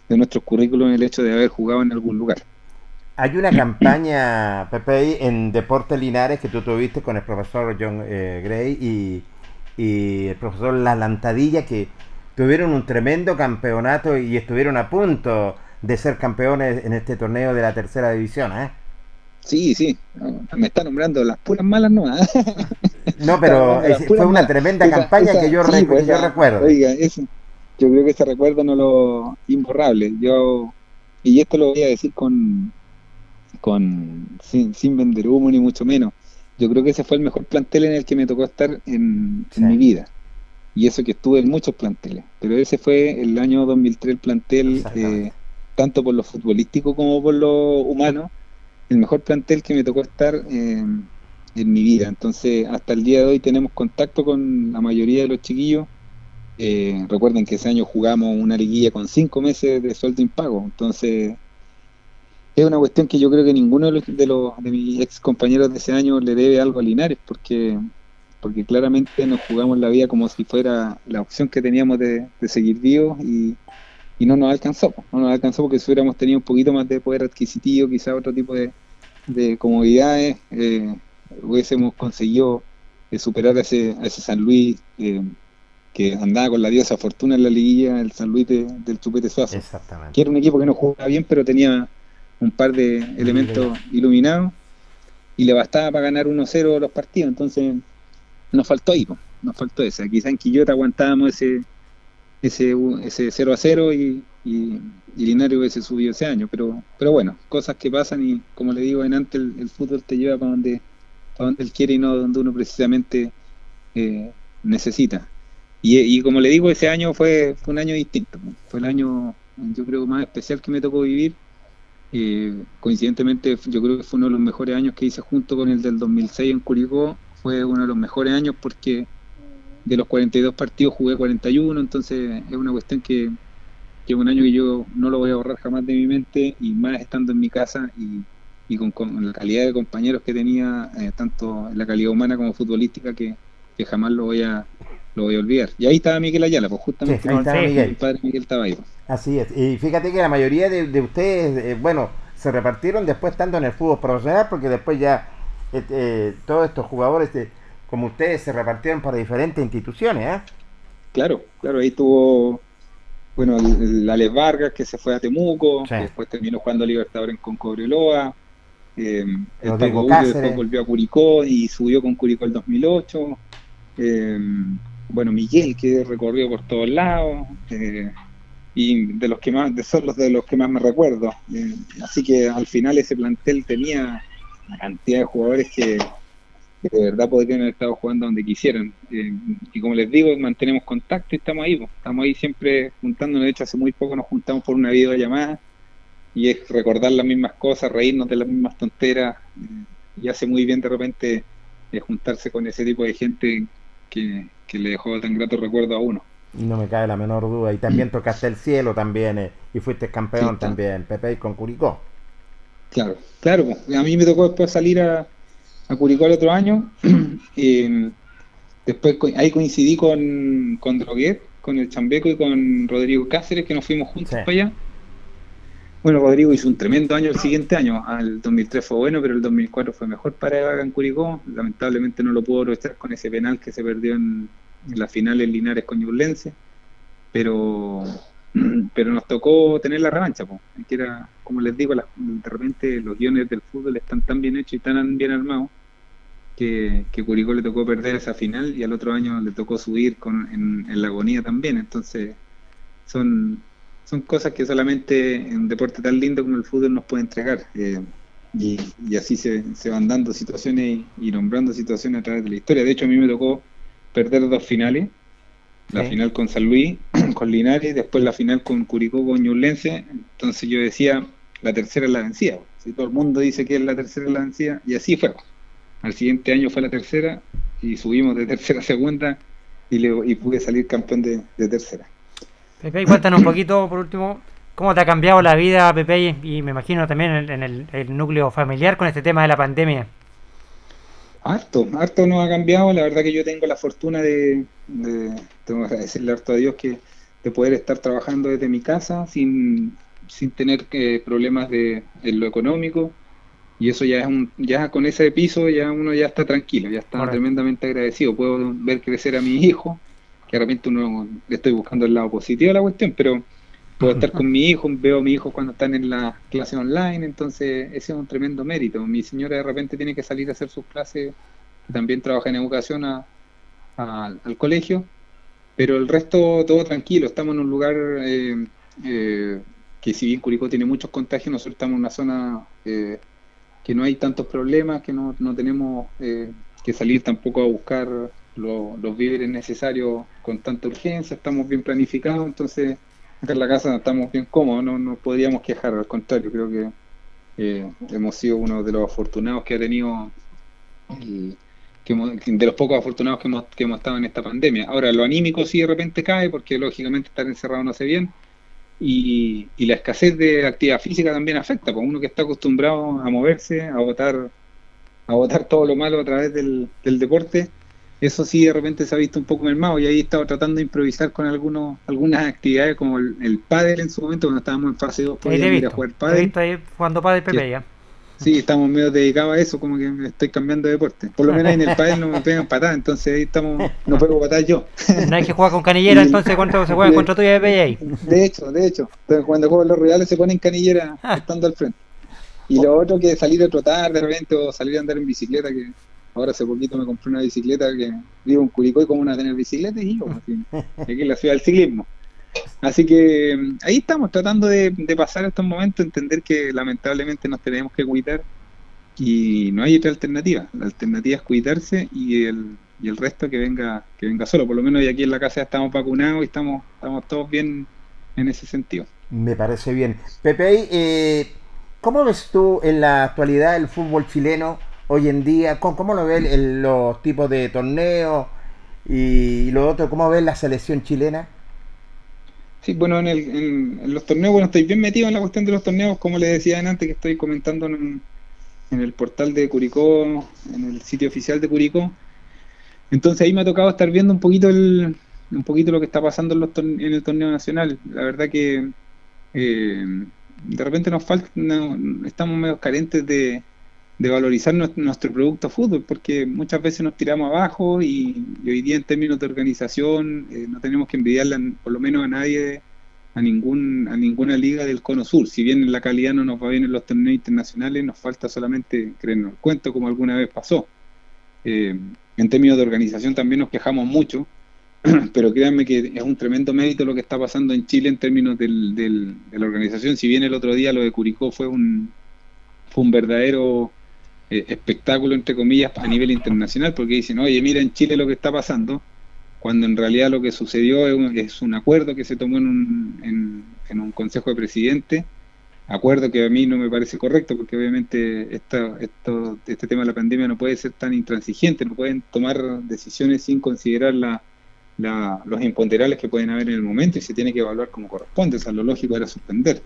de nuestros currículum el hecho de haber jugado en algún lugar. Hay una campaña, Pepe, en Deportes Linares que tú tuviste con el profesor John eh, Gray y, y el profesor La Lantadilla que tuvieron un tremendo campeonato y estuvieron a punto de ser campeones en este torneo de la tercera división, ¿eh? Sí, sí, me está nombrando las puras malas no. no, pero fue una tremenda campaña que yo, pues, recuerdo. Oiga, eso, yo creo que ese recuerdo no lo imborrable. Yo y esto lo voy a decir con con sin, sin vender humo ni mucho menos. Yo creo que ese fue el mejor plantel en el que me tocó estar en mi vida y eso que estuve en muchos planteles, pero ese fue el año 2003 el plantel, eh, tanto por lo futbolístico como por lo humano, el mejor plantel que me tocó estar eh, en mi vida. Entonces, hasta el día de hoy tenemos contacto con la mayoría de los chiquillos. Eh, recuerden que ese año jugamos una liguilla con cinco meses de sueldo impago, entonces es una cuestión que yo creo que ninguno de los, de, los, de mis ex compañeros de ese año le debe algo a Linares, porque porque claramente nos jugamos la vida como si fuera la opción que teníamos de, seguir vivos y, no nos alcanzó, no nos alcanzó porque si hubiéramos tenido un poquito más de poder adquisitivo, quizá otro tipo de, comodidades, eh, hubiésemos conseguido eh, superar a ese, ese San Luis eh, que andaba con la diosa fortuna en la liguilla, el San Luis del Chupete Suazo, que era un equipo que no jugaba bien, pero tenía un par de elementos iluminados y le bastaba para ganar 1-0 los partidos, entonces nos faltó ahí, nos faltó ese. Quizá en Quillota aguantábamos ese, ese, ese 0 a 0 y, y, Linario hubiese subido ese año, pero, pero bueno, cosas que pasan y como le digo en antes, el, fútbol te lleva para donde, para donde él quiere y no donde uno precisamente eh, necesita. Y, y, como le digo, ese año fue, fue un año distinto, fue el año yo creo más especial que me tocó vivir. Eh, coincidentemente yo creo que fue uno de los mejores años que hice junto con el del 2006 en Curicó. Fue uno de los mejores años porque de los 42 partidos jugué 41, entonces es una cuestión que, que es un año que yo no lo voy a borrar jamás de mi mente y más estando en mi casa y, con, la calidad de compañeros que tenía, eh, tanto en la calidad humana como futbolística, que, jamás lo voy a, lo voy a olvidar. Y ahí estaba Miguel Ayala, pues justamente ahí estaba Miguel. el padre Miguel estaba ahí. Así es. Y fíjate que la mayoría de, de ustedes, eh, bueno, se repartieron después estando en el fútbol profesional, porque después ya eh, eh, todos estos jugadores, de- como ustedes, se repartieron para diferentes instituciones, ¿eh? Claro, claro, ahí tuvo, bueno, el, el Alex Vargas que se fue a Temuco, Sí. después terminó jugando Libertadores con Cobreloa, eh, el Rodrigo Paco después volvió a Curicó y subió con Curicó el 2008, eh, bueno, Miguel que recorrió por todos lados, eh, y de los que más, de son los de los que más me recuerdo, eh, así que al final ese plantel tenía una cantidad de jugadores que de verdad podrían haber estado jugando donde quisieran. Eh, y como les digo, mantenemos contacto y estamos ahí, po. estamos ahí siempre juntándonos. De hecho, hace muy poco nos juntamos por una videollamada y es recordar las mismas cosas, reírnos de las mismas tonteras. y hace muy bien de repente juntarse con ese tipo de gente que, que le dejó tan grato recuerdo a uno. No me cabe la menor duda. Y también tocaste el cielo también, eh, y fuiste campeón Sí, también, Pepe, y con Curicó. Claro, claro. A mí me tocó después salir a, a Curicó el otro año. y después ahí coincidí con, con Droguet, con el Chambeco y con Rodrigo Cáceres, que nos fuimos juntos Sí. para allá. Bueno, Rodrigo hizo un tremendo año el siguiente año. El 2003 fue bueno, pero el 2004 fue mejor para acá en Curicó. Lamentablemente no lo pudo aprovechar con ese penal que se perdió en, en la final en Linares con Ñublense. Pero, pero nos tocó tener la revancha, po, era, como les digo, la- de repente los guiones del fútbol están tan bien hechos y tan bien armados que, que Curicó le tocó perder esa final y al otro año le tocó subir con, en la agonía también. Entonces, son, son cosas que solamente en un deporte tan lindo como el fútbol nos puede entregar. eh, y, y así se, se van dando situaciones y, y nombrando situaciones a través de la historia. De hecho, a mí me tocó perder dos finales. La Sí. final con San Luis, con Linares, después la final con Curicó, con Ñublense. Entonces yo decía, la tercera es la vencida. Si todo el mundo dice que es la tercera es la vencida, y así fue. Al siguiente año fue la tercera y subimos de tercera a segunda y, le, y pude salir campeón de, de tercera. Pepe, cuéntanos un poquito, por último, cómo te ha cambiado la vida, Pepe, y, me imagino también en, en el, el núcleo familiar con este tema de la pandemia. Harto, harto nos ha cambiado. La verdad que yo tengo la fortuna de, de- tengo que agradecerle harto a Dios que de poder estar trabajando desde mi casa sin, sin tener que problemas de, en lo económico. Y eso ya es un, ya con ese piso ya uno ya está tranquilo, ya está Correcto. tremendamente agradecido. Puedo ver crecer a mi hijo, que de repente uno le estoy buscando el lado positivo a la cuestión, pero puedo estar con mi hijo, veo a mi hijo cuando están en la clase online, entonces ese es un tremendo mérito. Mi señora de repente tiene que salir a hacer sus clases, también trabaja en educación al colegio, pero el resto todo tranquilo, estamos en un lugar eh, eh, que si bien Curicó tiene muchos contagios, nosotros estamos en una zona eh, que no hay tantos problemas, que no, no tenemos eh, que salir tampoco a buscar lo- los víveres necesarios con tanta urgencia, estamos bien planificados, entonces acá en la casa estamos bien cómodos, no nos podríamos quejar, al contrario, creo que eh, hemos sido uno de los afortunados que ha tenido, el- que hemos- de los pocos afortunados que hemos, que hemos estado en esta pandemia. Ahora, lo anímico sí de repente cae, porque lógicamente estar encerrado no hace bien, y, y la escasez de actividad física también afecta, porque uno que está acostumbrado a moverse, a botar, a botar todo lo malo a través del, del deporte, eso sí de repente se ha visto un poco mermado y ahí he estado tratando de improvisar con algunos, algunas actividades como el, el pádel en su momento, cuando estábamos en fase 2 Ahí te he podíamos ir a jugar pádel. visto ahí jugando padre Pepe Sí. ya. Sí, estamos medio dedicados a eso, como que estoy cambiando de deporte. Por lo menos en el pádel no me pegan patadas, entonces ahí estamos, no pego patadas yo. No hay que jugar con canillera, Y- entonces cuánto se juega contra tuya Pepe ahí. De hecho, de hecho, cuando juegan los reales se ponen canillera Ah. estando al frente. Y lo otro que salir a trotar de repente o salir a andar en bicicleta, que ahora hace poquito me compré una bicicleta que vivo en Curicó y como una tener bicicleta y yo, así, aquí en la ciudad del ciclismo. Así que mm, ahí estamos tratando de, de pasar estos momentos, entender que lamentablemente nos tenemos que cuidar y no hay otra alternativa. La alternativa es cuidarse y el, y el resto que venga que venga solo. Por lo menos y aquí en la casa ya estamos vacunados y estamos, estamos todos bien en ese sentido. Me parece bien. Pepe, eh, ¿cómo ves tú en la actualidad el fútbol chileno hoy en día? ¿Cómo, lo ves en los tipos de torneos y lo otro? ¿Cómo ves la selección chilena? Sí, bueno, en, el, en, los torneos, bueno, estoy bien metido en la cuestión de los torneos, como les decía antes, que estoy comentando en, el portal de Curicó, en el sitio oficial de Curicó. Entonces ahí me ha tocado estar viendo un poquito el, un poquito lo que está pasando en, los en el torneo nacional. La verdad que eh, de repente nos falta, estamos medio carentes de, de valorizar nuestro, producto fútbol, porque muchas veces nos tiramos abajo y, hoy día en términos de organización eh, no tenemos que envidiarle por lo menos a nadie, a ningún a ninguna liga del Cono Sur. Si bien en la calidad no nos va bien en los torneos internacionales, nos falta solamente creernos el cuento como alguna vez pasó. Eh, en términos de organización también nos quejamos mucho, pero créanme que es un tremendo mérito lo que está pasando en Chile en términos del, de la organización. Si bien el otro día lo de Curicó fue un, fue un verdadero eh, espectáculo, entre comillas, a nivel internacional, porque dicen, oye, mira en Chile lo que está pasando, cuando en realidad lo que sucedió es un, acuerdo que se tomó en un, en, un Consejo de Presidentes, acuerdo que a mí no me parece correcto, porque obviamente esta, este tema de la pandemia no puede ser tan intransigente, no pueden tomar decisiones sin considerar la, los imponderables que pueden haber en el momento y se tiene que evaluar como corresponde, o sea, lo lógico era suspender.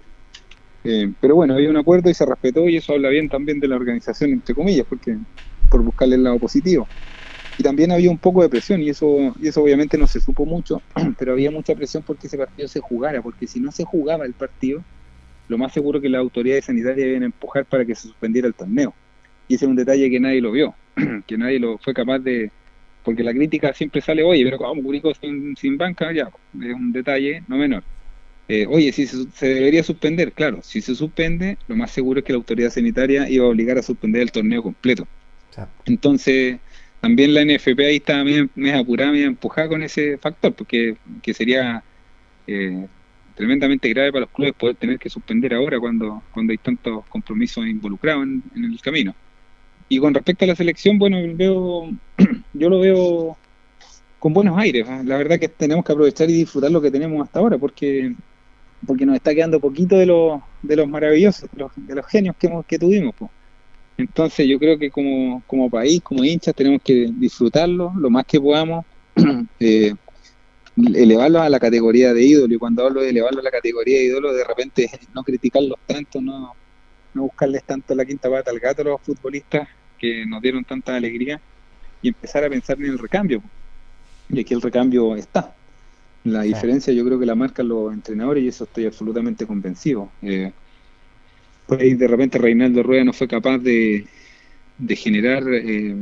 Eh, pero bueno, había un acuerdo y se respetó y eso habla bien también de la organización, entre comillas, porque por buscarle el lado positivo. Y también había un poco de presión y eso, y eso obviamente no se supo mucho, pero había mucha presión porque ese partido se jugara, porque si no se jugaba el partido, lo más seguro que las autoridades sanitarias deben empujar para que se suspendiera el torneo. Y ese es un detalle que nadie lo vio, que nadie lo fue capaz de, porque la crítica siempre sale, oye, pero como Curicó sin, sin banca, ya, es un detalle no menor. Eh, oye, si se, debería suspender, claro, si se suspende, lo más seguro es que la autoridad sanitaria iba a obligar a suspender el torneo completo. Entonces, también la NFP ahí está medio, apurada, medio empujada con ese factor, porque que sería eh, tremendamente grave para los clubes poder tener que suspender ahora cuando, cuando hay tantos compromisos involucrados en, el camino. Y con respecto a la selección, bueno, veo, yo lo veo con buenos aires. ¿ah? La verdad que tenemos que aprovechar y disfrutar lo que tenemos hasta ahora, porque porque nos está quedando poquito de los, de los maravillosos, de los, genios que, hemos, que tuvimos. Entonces yo creo que como, como país, como hinchas, tenemos que disfrutarlo lo más que podamos, eh, elevarlos a la categoría de ídolo, y cuando hablo de elevarlo a la categoría de ídolo, de repente no criticarlos tanto, no, no buscarles tanto la quinta pata al gato a los futbolistas que nos dieron tanta alegría, y empezar a pensar en el recambio. Y aquí el recambio está. La diferencia yo creo que la marcan los entrenadores y eso estoy absolutamente convencido. Eh, pues de repente Reinaldo Rueda no fue capaz de, de generar eh,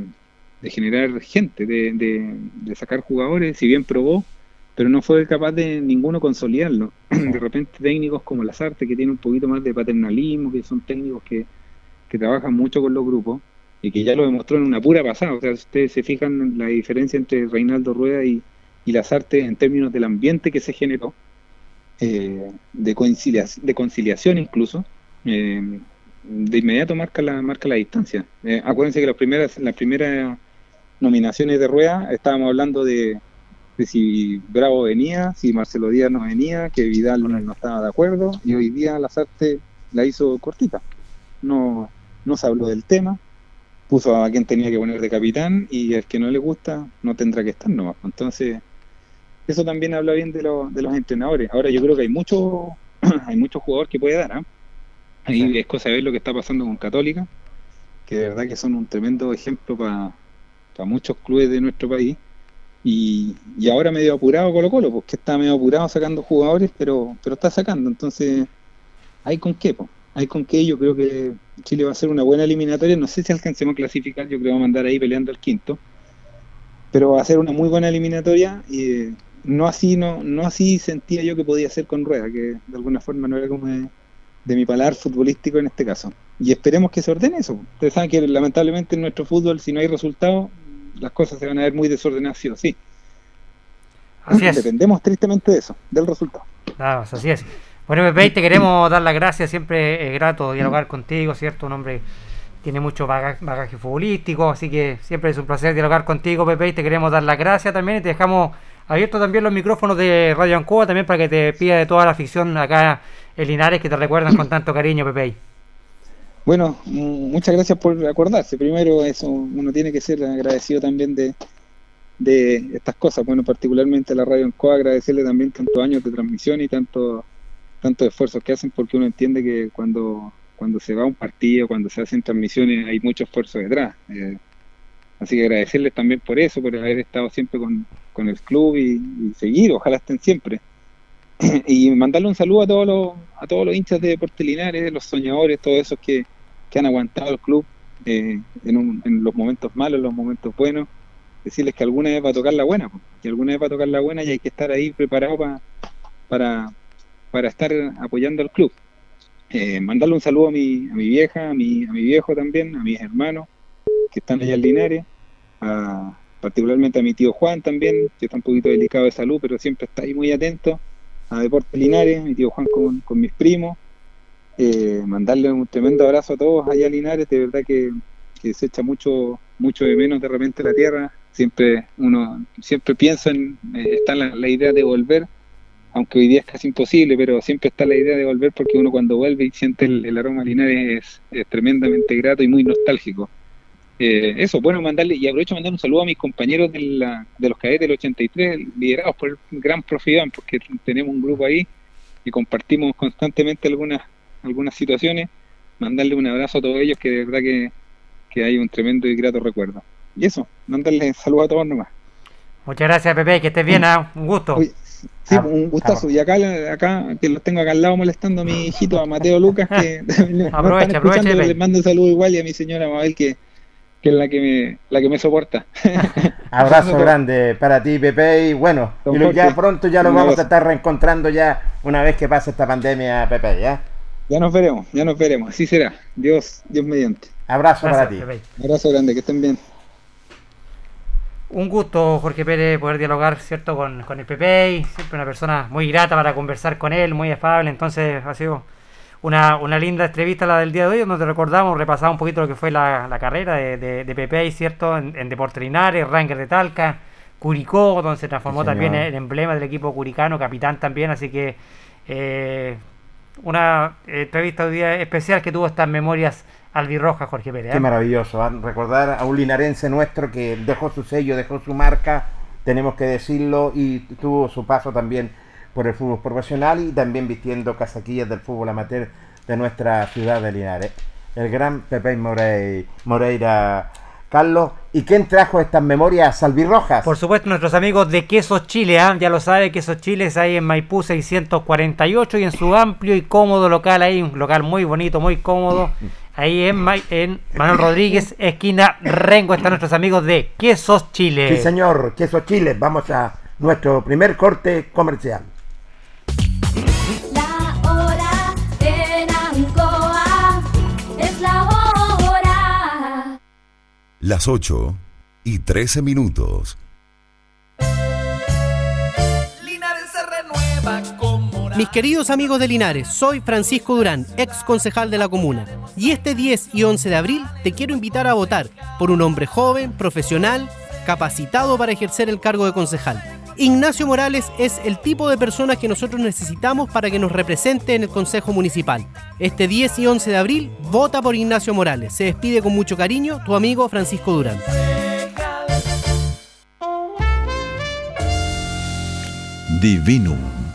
de generar gente, de, de, sacar jugadores, si bien probó, pero no fue capaz de ninguno consolidarlo. De repente técnicos como Lazarte, que tiene un poquito más de paternalismo, que son técnicos que, que trabajan mucho con los grupos y que ya lo demostró en una pura pasada. O sea, ustedes se fijan la diferencia entre Reinaldo Rueda y, y las artes en términos del ambiente que se generó, eh, de, conciliación, incluso, eh, de inmediato marca la, marca la distancia. Eh, acuérdense que las primeras, las primeras nominaciones de Rueda estábamos hablando de, si Bravo venía, si Marcelo Díaz no venía, que Vidal no estaba de acuerdo, y hoy día las artes la hizo cortita. No, no se habló del tema, puso a quien tenía que poner de capitán y el que no le gusta no tendrá que estar no Entonces, eso también habla bien de, de los entrenadores. Ahora yo creo que hay mucho, hay muchos jugadores que puede dar. ¿ah? Ahí es cosa de ver lo que está pasando con Católica, que de verdad que son un tremendo ejemplo para muchos clubes de nuestro país. Y, y, ahora medio apurado Colo Colo, porque está medio apurado sacando jugadores, pero, pero está sacando. Entonces, hay con qué, hay con qué. Yo creo que Chile va a ser una buena eliminatoria. No sé si alcancemos a clasificar, yo creo que va a mandar ahí peleando el quinto. Pero va a ser una muy buena eliminatoria y no así no no así sentía yo que podía ser con Rueda, que de alguna forma no era como de, mi paladar futbolístico en este caso. Y esperemos que se ordene eso. Ustedes saben que lamentablemente en nuestro fútbol, si no hay resultados, las cosas se van a ver muy desordenadas sí o sí. Así es. Dependemos tristemente de eso, del resultado. Claro, así es. Bueno, Pepe, te queremos dar las gracias, siempre es grato dialogar contigo, ¿cierto? Un hombre tiene mucho bagaje, futbolístico, así que siempre es un placer dialogar contigo, Pepe, y te queremos dar las gracias también y te dejamos abierto también los micrófonos de Radio Ancoa también para que te pida de toda la ficción acá en Linares que te recuerdan con tanto cariño, Pepe. Bueno, muchas gracias por acordarse. Primero, eso uno tiene que ser agradecido también de, de estas cosas. Bueno, particularmente a la Radio Ancoa, agradecerle también tantos años de transmisión y tanto tantos esfuerzos que hacen porque uno entiende que cuando cuando se va a un partido, cuando se hacen transmisiones, hay mucho esfuerzo detrás. Eh, Así que agradecerles también por eso, por haber estado siempre con, el club y, seguir, ojalá estén siempre. y mandarle un saludo a todos los, a todos los hinchas de Deportes Linares, los soñadores, todos esos que, han aguantado el club eh, en, en, los momentos malos, en los momentos buenos. Decirles que alguna vez va a tocar la buena, que alguna vez va a tocar la buena y hay que estar ahí preparado para, para estar apoyando al club. Eh, mandarle un saludo a mi, a mi vieja, a mi, a mi viejo también, a mis hermanos que están allá en Linares, particularmente a mi tío Juan también, que está un poquito delicado de salud, pero siempre está ahí muy atento, a Deportes Linares, mi tío Juan con, mis primos, eh, mandarle un tremendo abrazo a todos allá en Linares, de verdad que, se echa mucho, mucho de menos de repente la tierra, siempre uno, siempre piensa en, eh, está la, la idea de volver, aunque hoy día es casi imposible, pero siempre está la idea de volver porque uno cuando vuelve y siente el, aroma Linares es, tremendamente grato y muy nostálgico. Eh, eso, bueno, mandarle, y aprovecho mandar un saludo a mis compañeros de, la, de los cadetes del 83, liderados por el gran profe Iván, porque tenemos un grupo ahí y compartimos constantemente algunas, algunas situaciones. Mandarle un abrazo a todos ellos, que de verdad que, hay un tremendo y grato recuerdo. Y eso, mandarle saludos a todos nomás. Muchas gracias, Pepe, que estés bien, ¿ah? un gusto. Sí, ah, un gustazo. Y acá, acá, que los tengo acá al lado molestando a mi hijito, a Mateo Lucas, que aprovecha, aprovecha, les mando un saludo igual y a mi señora Mabel, que, que es la que me, la que me soporta. Abrazo grande para ti, Pepe, y bueno, y ya pronto ya lo vamos a estar reencontrando ya una vez que pase esta pandemia, Pepe, ¿ya? Ya nos veremos, ya nos veremos, así será. Dios, Dios mediante. Abrazo para ti. Abrazo grande, que estén bien. Un gusto, Jorge Pérez, poder dialogar cierto con, con el PP, siempre una persona muy grata para conversar con él, muy afable, entonces ha sido una, una linda entrevista la del día de hoy, donde recordamos, repasamos un poquito lo que fue la, carrera de, de, de Pepe, ¿cierto? En, en Deportes Linares, Ranger de Talca, Curicó, donde se transformó también el emblema del equipo curicano, capitán también, así que eh, una entrevista hoy día especial que tuvo estas memorias albirroja, Jorge Pérez. Qué ¿eh? maravilloso, ¿eh? recordar a un linarense nuestro que dejó su sello, dejó su marca, tenemos que decirlo, y tuvo su paso también por el fútbol profesional y también vistiendo casaquillas del fútbol amateur de nuestra ciudad de Linares. El gran Pepe Moreira Carlos, ¿y quién trajo estas memorias albirrojas? Por supuesto, nuestros amigos de Quesos Chile, ¿ah? ya lo sabe, Quesos Chile es ahí en Maipú 648 y en su amplio y cómodo local, ahí un local muy bonito, muy cómodo, ahí en, en Manuel Rodríguez, esquina Rengo, están nuestros amigos de Quesos Chile. Sí, señor, Quesos Chile, vamos a nuestro primer corte comercial. Las 8 y 13 minutos. Mis queridos amigos de Linares, soy Francisco Durán, ex concejal de la comuna. Y este 10 y 11 de abril te quiero invitar a votar por un hombre joven, profesional, capacitado para ejercer el cargo de concejal. Ignacio Morales es el tipo de persona que nosotros necesitamos para que nos represente en el Consejo Municipal. Este 10 y 11 de abril, vota por Ignacio Morales. Se despide con mucho cariño tu amigo Francisco Durán. Divinum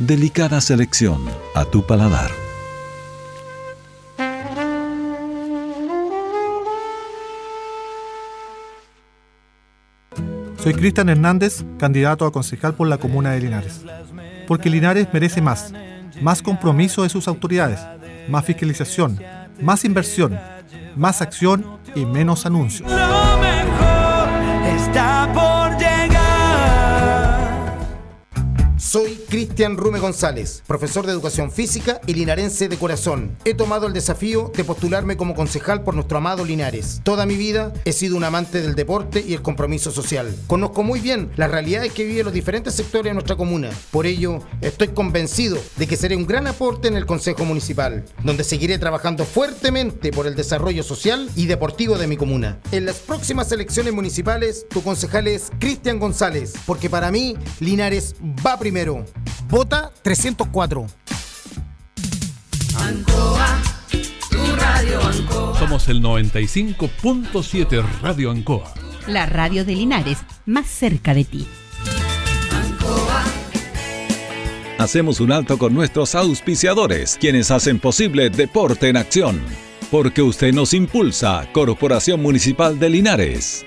Delicada selección a tu paladar. Soy Cristian Hernández, candidato a concejal por la comuna de Linares. Porque Linares merece más. Más compromiso de sus autoridades, más fiscalización, más inversión, más acción y menos anuncios. Lo mejor está por Cristian Rume González, profesor de educación física y linarense de corazón. He tomado el desafío de postularme como concejal por nuestro amado Linares. Toda mi vida he sido un amante del deporte y el compromiso social. Conozco muy bien las realidades que viven los diferentes sectores de nuestra comuna. Por ello, estoy convencido de que seré un gran aporte en el Consejo Municipal, donde seguiré trabajando fuertemente por el desarrollo social y deportivo de mi comuna. En las próximas elecciones municipales, tu concejal es Cristian González, porque para mí, Linares va primero. Vota 304. Ancoa, tu radio Ancoa. Somos el 95.7 Radio Ancoa. La radio de Linares, más cerca de ti. Hacemos un alto con nuestros auspiciadores, quienes hacen posible Deporte en Acción. Porque usted nos impulsa, Corporación Municipal de Linares.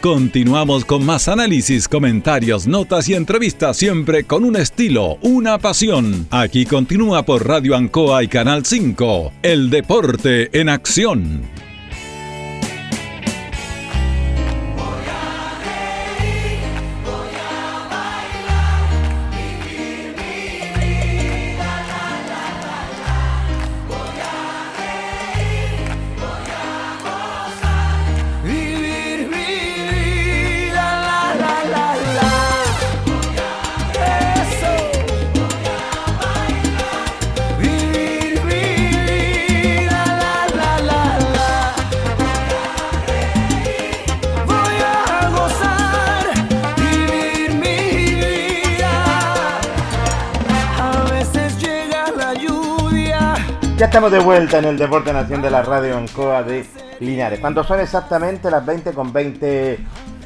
Continuamos con más análisis, comentarios, notas y entrevistas, siempre con un estilo, una pasión. Aquí continúa por Radio Ancoa y Canal 5. El deporte en acción. Ya estamos de vuelta en el Deporte Nación de la Radio Ancoa de Linares. Cuando son exactamente las 20 con 20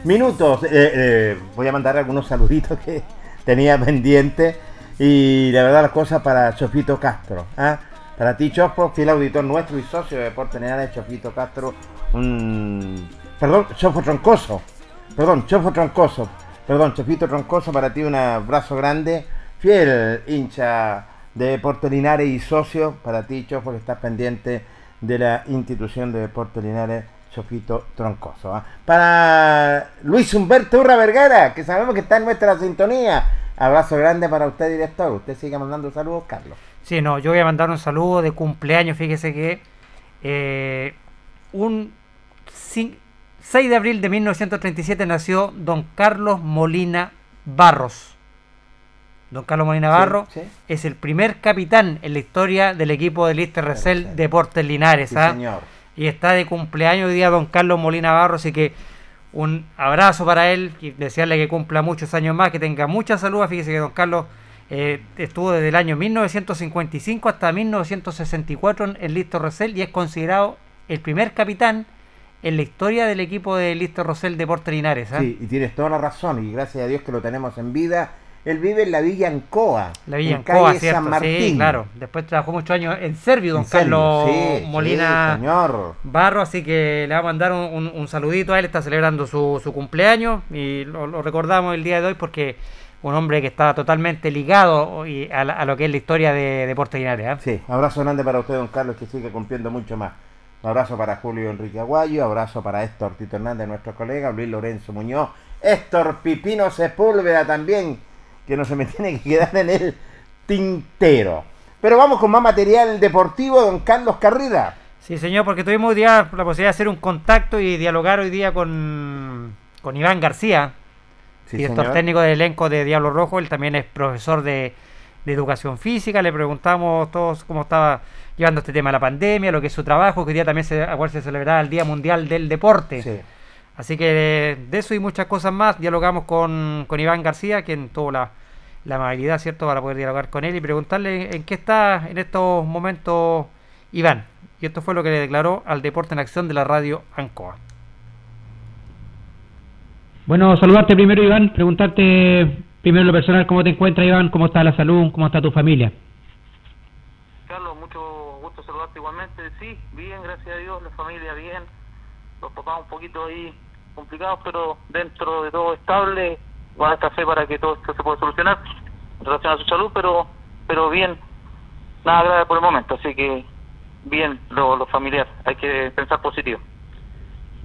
minutos, eh, eh, voy a mandar algunos saluditos que tenía pendiente. Y la verdad las cosas para Chofito Castro. ¿ah? Para ti, Chofo, fiel auditor nuestro y socio de Deporte Linares, Chofito Castro. Un... Perdón, Chofo Troncoso. Perdón, Chofo Troncoso. Perdón, Chofito Troncoso, para ti un abrazo grande. Fiel hincha de Deporte Linares y socio para ti, Chofo, que estás pendiente de la institución de Deporte Linares, Chofito Troncoso. ¿ah? Para Luis Humberto Urra Vergara, que sabemos que está en nuestra sintonía. Abrazo grande para usted, director. Usted sigue mandando saludos, Carlos. Sí, no, yo voy a mandar un saludo de cumpleaños. Fíjese que eh, un 6 de abril de 1937 nació don Carlos Molina Barros. Don Carlos Molina Barro Sí, sí. es el primer capitán en la historia del equipo de Lister Resel Deportes Linares. Sí, ¿ah? señor. Y está de cumpleaños hoy día don Carlos Molina Barro, así que un abrazo para él y desearle que cumpla muchos años más, que tenga mucha salud. Fíjese que don Carlos eh, estuvo desde el año 1955 hasta 1964 en el Listo Rosell y es considerado el primer capitán en la historia del equipo de Listo Rosell Deportes Linares. ¿ah? Sí, y tienes toda la razón, y gracias a Dios que lo tenemos en vida. Él vive en la Villa Ancoa. La Villa en Ancoa, calle ¿cierto? San Martín. Sí, claro. Después trabajó muchos años en Servio, don En Carlos sí, Molina sí. Barro, así que le va a mandar un, un- un saludito a él, está celebrando su, su cumpleaños y lo, lo recordamos el día de hoy porque un hombre que está totalmente ligado y a, la- a lo que es la historia de Deportes Linares. ¿ah? Sí, abrazo grande para usted, don Carlos, que sigue cumpliendo mucho más. Un abrazo para Julio Enrique Aguayo, abrazo para Héctor Tito Hernández, nuestro colega, Luis Lorenzo Muñoz, Héctor Pipino Sepúlveda también, que no se me tiene que quedar en el tintero. Pero vamos con más material deportivo, don Carlos Carrera. Sí, señor, porque tuvimos hoy día la posibilidad de hacer un contacto y dialogar hoy día con, con Iván García, Sí, director señor. técnico del elenco de Diablo Rojo. Él también es profesor de, de educación física. Le preguntamos todos cómo estaba llevando este tema de la pandemia, lo que es su trabajo, que hoy día también se, se celebraba el Día Mundial del Deporte. Sí. Así que de eso y muchas cosas más dialogamos con, con Iván García, quien tuvo la, la amabilidad, ¿cierto?, para poder dialogar con él y preguntarle en qué está en estos momentos Iván. Y esto fue lo que le declaró al Deporte en Acción de la radio Ancoa. Bueno, saludarte primero, Iván, preguntarte primero en lo personal cómo te encuentras, Iván, cómo está la salud, cómo está tu familia. Carlos, mucho gusto saludarte igualmente. Sí, bien, gracias a Dios, la familia bien. Los papás un poquito ahí complicados, pero dentro de todo estable. Con esta fe para que todo esto se pueda solucionar en relación a su salud, pero pero bien, nada grave por el momento. Así que bien, lo, lo familiar, hay que pensar positivo.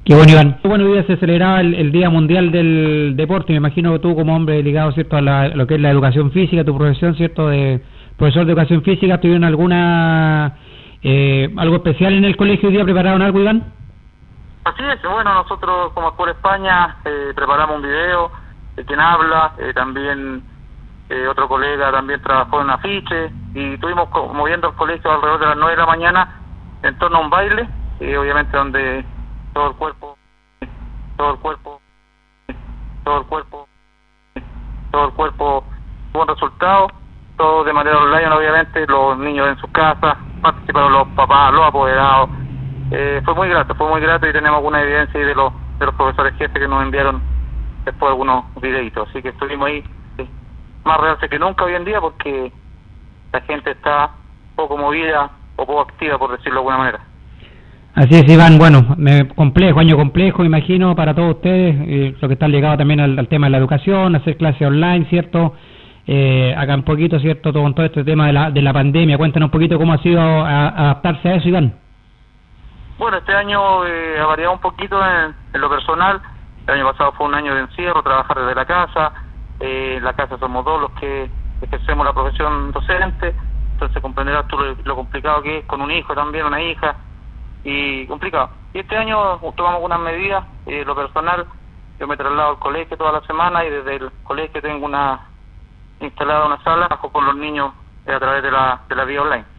Qué bueno, Iván. Bueno, hoy día se celebraba el, Día Mundial del Deporte. Me imagino que tú, como hombre ligado, ¿cierto?, a, la- lo que es la educación física, tu profesión, ¿cierto?, de profesor de educación física, ¿tuvieron alguna. Eh, algo especial en el colegio hoy día? ¿Prepararon algo, Iván? Así es, bueno, nosotros como Escuela España eh, preparamos un video de quien habla, eh, también eh, otro colega también trabajó en afiche y estuvimos moviendo el colegio alrededor de las 9 de la mañana en torno a un baile, eh, obviamente donde todo el cuerpo, todo el cuerpo, todo el cuerpo, todo el cuerpo tuvo un resultado, todo de manera online obviamente, los niños en sus casas, participaron los papás, los apoderados, eh, fue muy grato, fue muy grato y tenemos alguna evidencia de los, de los profesores jefes que nos enviaron después algunos videitos. Así que estuvimos ahí más realce que nunca hoy en día porque la gente está poco movida o poco activa, por decirlo de alguna manera. Así es, Iván. Bueno, me- complejo, año complejo, imagino, para todos ustedes, eh, lo que está ligado también al, tema de la educación, hacer clases online, ¿cierto? Eh, acá un poquito, ¿cierto? Todo, con todo este tema de la, de la pandemia. Cuéntanos un poquito cómo ha sido adaptarse a eso, Iván. Bueno, este año eh, ha variado un poquito en, lo personal. El año pasado fue un año de encierro, trabajar desde la casa. Eh, en la casa somos dos los que ejercemos la profesión docente. Entonces comprenderás tú lo, complicado que es con un hijo también, una hija. Y complicado. Y este año tomamos algunas medidas. Eh, lo personal, yo me traslado al colegio toda la semana y desde el colegio tengo una instalada una sala con los niños a través de la, de la vía online.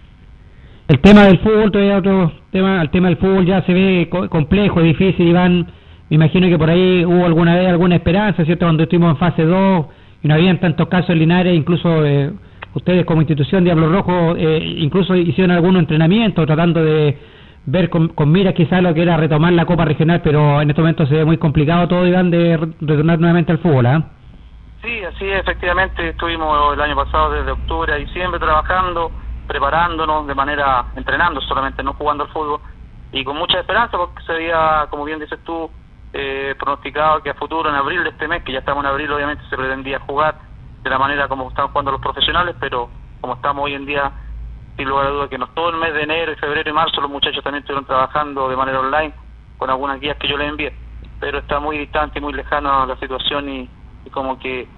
El tema del fútbol, todavía otro tema, el tema del fútbol ya se ve co- complejo, difícil, Iván. Me imagino que por ahí hubo alguna vez alguna esperanza, ¿cierto? Cuando estuvimos en fase 2 y no habían tantos casos en Linares, incluso eh, ustedes como institución Diablo Rojo eh, incluso hicieron algunos entrenamientos tratando de ver con, con miras quizás lo que era retomar la Copa Regional, pero en este momento se ve muy complicado todo, Iván, de retornar nuevamente al fútbol, ¿ah? Sí, así es, efectivamente estuvimos el año pasado desde octubre a diciembre trabajando, preparándonos de manera, entrenando solamente, no jugando al fútbol, y con mucha esperanza porque se había, como bien dices tú, eh, pronosticado que a futuro, en abril de este mes, que ya estamos en abril, obviamente se pretendía jugar de la manera como están jugando los profesionales, pero como estamos hoy en día sin lugar a dudas que no todo el mes de enero, febrero y marzo los muchachos también estuvieron trabajando de manera online con algunas guías que yo les envié, pero está muy distante y muy lejano la situación y, como que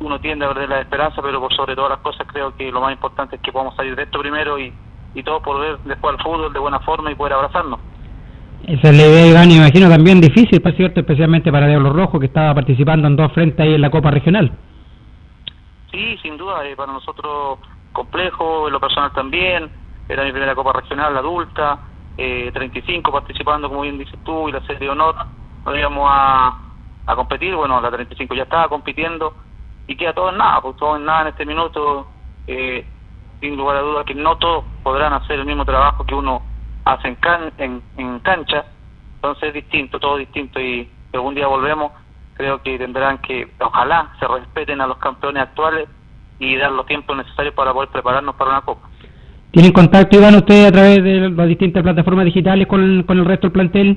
uno tiende a perder la esperanza, pero por sobre todas las cosas creo que lo más importante es que podamos salir de esto primero y, y todo por ver después al fútbol de buena forma y poder abrazarnos. Esa le ve, Iván, imagino también difícil, cierto, especialmente para Diablo Rojo, que estaba participando en dos frentes ahí en la Copa Regional. Sí, sin duda, eh, para nosotros complejo, en lo personal también, era mi primera Copa Regional adulta, eh, 35 participando, como bien dices tú, y la serie de honor, nos íbamos a, a competir, bueno, la 35 ya estaba compitiendo, y queda todo en nada, pues todo en nada en este minuto, eh, sin lugar a dudas que no todos podrán hacer el mismo trabajo que uno hace en, can, en, en cancha, entonces es distinto, todo distinto, y algún día volvemos, creo que tendrán que, ojalá se respeten a los campeones actuales, y dar los tiempos necesarios para poder prepararnos para una Copa. ¿Tienen contacto, Iván, ustedes a través de las distintas plataformas digitales con, con el resto del plantel?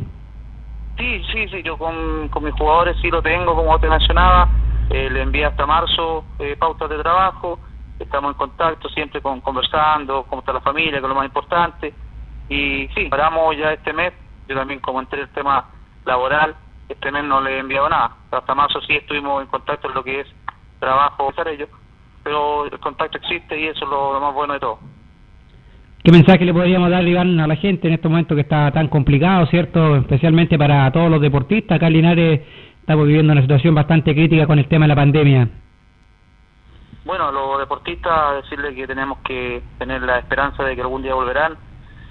Sí, sí, sí, yo con, con mis jugadores sí lo tengo, como te mencionaba, eh, le envié hasta marzo eh, pautas de trabajo, estamos en contacto siempre con conversando, cómo está la familia, que es lo más importante, y sí, paramos ya este mes, yo también como entré el tema laboral, este mes no le he enviado nada, hasta marzo sí estuvimos en contacto en lo que es trabajo, pero el contacto existe y eso es lo, más bueno de todo. ¿Qué mensaje le podríamos dar, Iván, a la gente en este momento que está tan complicado, ¿cierto? Especialmente para todos los deportistas. Acá estamos viviendo una situación bastante crítica con el tema de la pandemia. Bueno, los deportistas decirles que tenemos que tener la esperanza de que algún día volverán,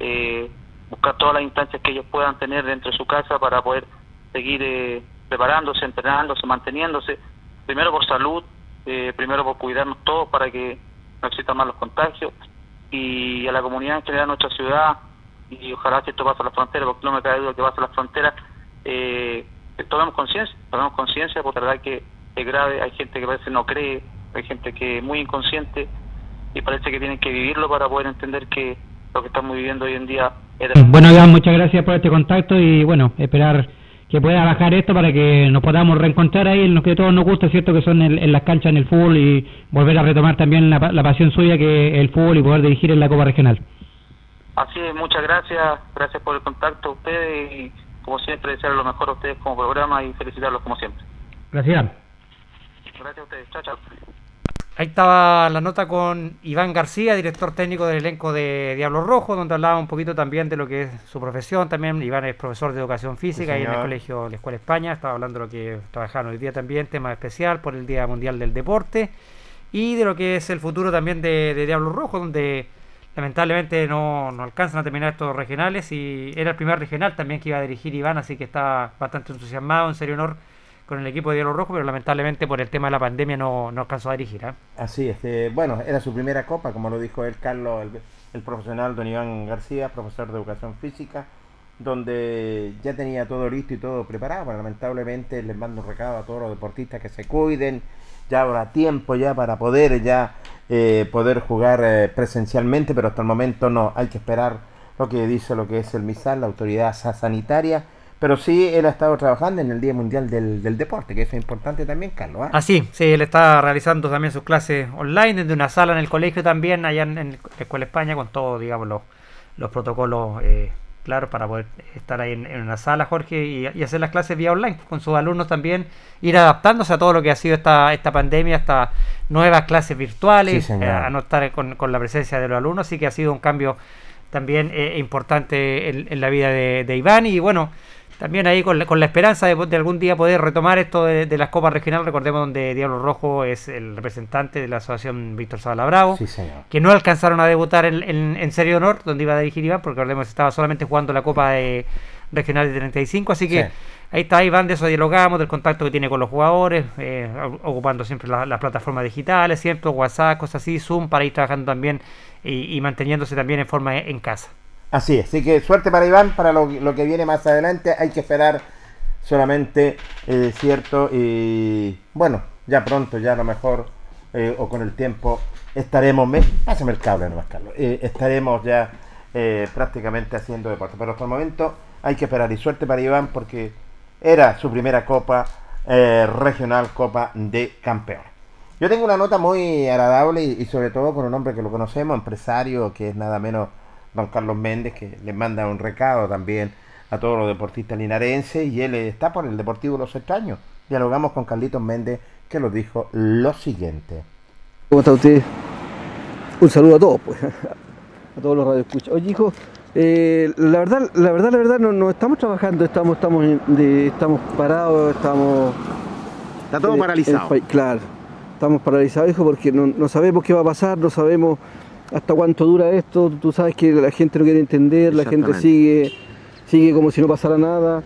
eh, buscar todas las instancias que ellos puedan tener dentro de su casa para poder seguir eh, preparándose, entrenándose, manteniéndose, primero por salud, eh, primero por cuidarnos todos para que no existan más los contagios y a la comunidad en general, nuestra ciudad, y ojalá que esto pase a la frontera, porque no me cae duda que pase a la frontera, eh, tomemos conciencia, tomemos conciencia, porque la verdad que es grave, hay gente que parece no cree, hay gente que es muy inconsciente y parece que tienen que vivirlo para poder entender que lo que estamos viviendo hoy en día es... Bueno, Iván, muchas gracias por este contacto y bueno, esperar que pueda bajar esto para que nos podamos reencontrar ahí en lo que todos nos gusta, ¿cierto? Que son en, las canchas, en el fútbol y volver a retomar también la, pasión suya que es el fútbol y poder dirigir en la Copa Regional. Así es, muchas gracias, gracias por el contacto a ustedes y como siempre desear lo mejor a ustedes como programa y felicitarlos como siempre. Gracias. Gracias a ustedes, chao, chao. Ahí estaba la nota con Iván García, director técnico del elenco de Diablo Rojo, donde hablaba un poquito también de lo que es su profesión. También Iván es profesor de educación física y en el colegio La Escuela España. Estaba hablando de lo que trabajaron hoy día también, tema especial por el Día Mundial del Deporte y de lo que es el futuro también de, Diablo Rojo, donde lamentablemente no, no, alcanzan a terminar estos regionales y era el primer regional también que iba a dirigir Iván, así que está bastante entusiasmado, en serio honor con el equipo de Diablo Rojo, pero lamentablemente por el tema de la pandemia no, no alcanzó a dirigir. ¿eh? Así es, bueno, era su primera copa, como lo dijo el Carlos, el, profesional don Iván García, profesor de educación física, donde ya tenía todo listo y todo preparado, pero lamentablemente les mando un recado a todos los deportistas que se cuiden, ya habrá tiempo ya para poder ya eh, poder jugar eh, presencialmente, pero hasta el momento no, hay que esperar lo que dice lo que es el MISAL, la autoridad sanitaria, pero sí, él ha estado trabajando en el Día Mundial del, Deporte, que eso es importante también, Carlos. ¿ah? sí, sí, él está realizando también sus clases online desde una sala en el colegio también, allá en, la Escuela España, con todos, digamos, los, los protocolos claros para poder estar ahí en, una sala, Jorge, y, hacer las clases vía online, con sus alumnos también, ir adaptándose a todo lo que ha sido esta, esta pandemia, estas nuevas clases virtuales, eh, a no estar con, la presencia de los alumnos, así que ha sido un cambio también eh, importante en, la vida de, de Iván, y bueno, también ahí con la, con la esperanza de, algún día poder retomar esto de, las copas regionales. Recordemos donde Diablo Rojo es el representante de la asociación Víctor Zavala Bravo, que no alcanzaron a debutar en, en, Serie Honor, donde iba a dirigir Iván, porque recordemos estaba solamente jugando la Copa de, regional de 35, así que Sí. ahí está Iván, de eso dialogamos, del contacto que tiene con los jugadores, eh, ocupando siempre la- las plataformas digitales, siempre WhatsApp, cosas así, Zoom, para ir trabajando también y, y manteniéndose también en forma en casa. Así es, así que suerte para Iván, para lo, que viene más adelante. Hay que esperar solamente, eh, cierto, y bueno, ya pronto, ya a lo mejor, eh, o con el tiempo, estaremos, me, pásame el cable nomás, Carlos, Eh, estaremos ya eh, prácticamente haciendo deporte. Pero hasta el momento hay que esperar y suerte para Iván porque era su primera copa regional, Copa de Campeones. Yo tengo una nota muy agradable y sobre todo con un hombre que lo conocemos, empresario, que es nada menos don Carlos Méndez, que le manda un recado también a todos los deportistas linarenses y él está por el Deportivo Los Extraños. Dialogamos con Carlitos Méndez, que nos dijo lo siguiente. ¿Cómo está usted? Un saludo a todos, pues, a todos los radioescuchas. Oye, hijo, eh, la verdad, la verdad, la verdad, no, no estamos trabajando, estamos, estamos, de- estamos parados, estamos. Está todo eh, paralizado. el claro, estamos paralizados, hijo, porque no, no sabemos qué va a pasar, no sabemos hasta cuánto dura esto. Tú sabes que la gente no quiere entender, la gente sigue, sigue como si no pasara nada.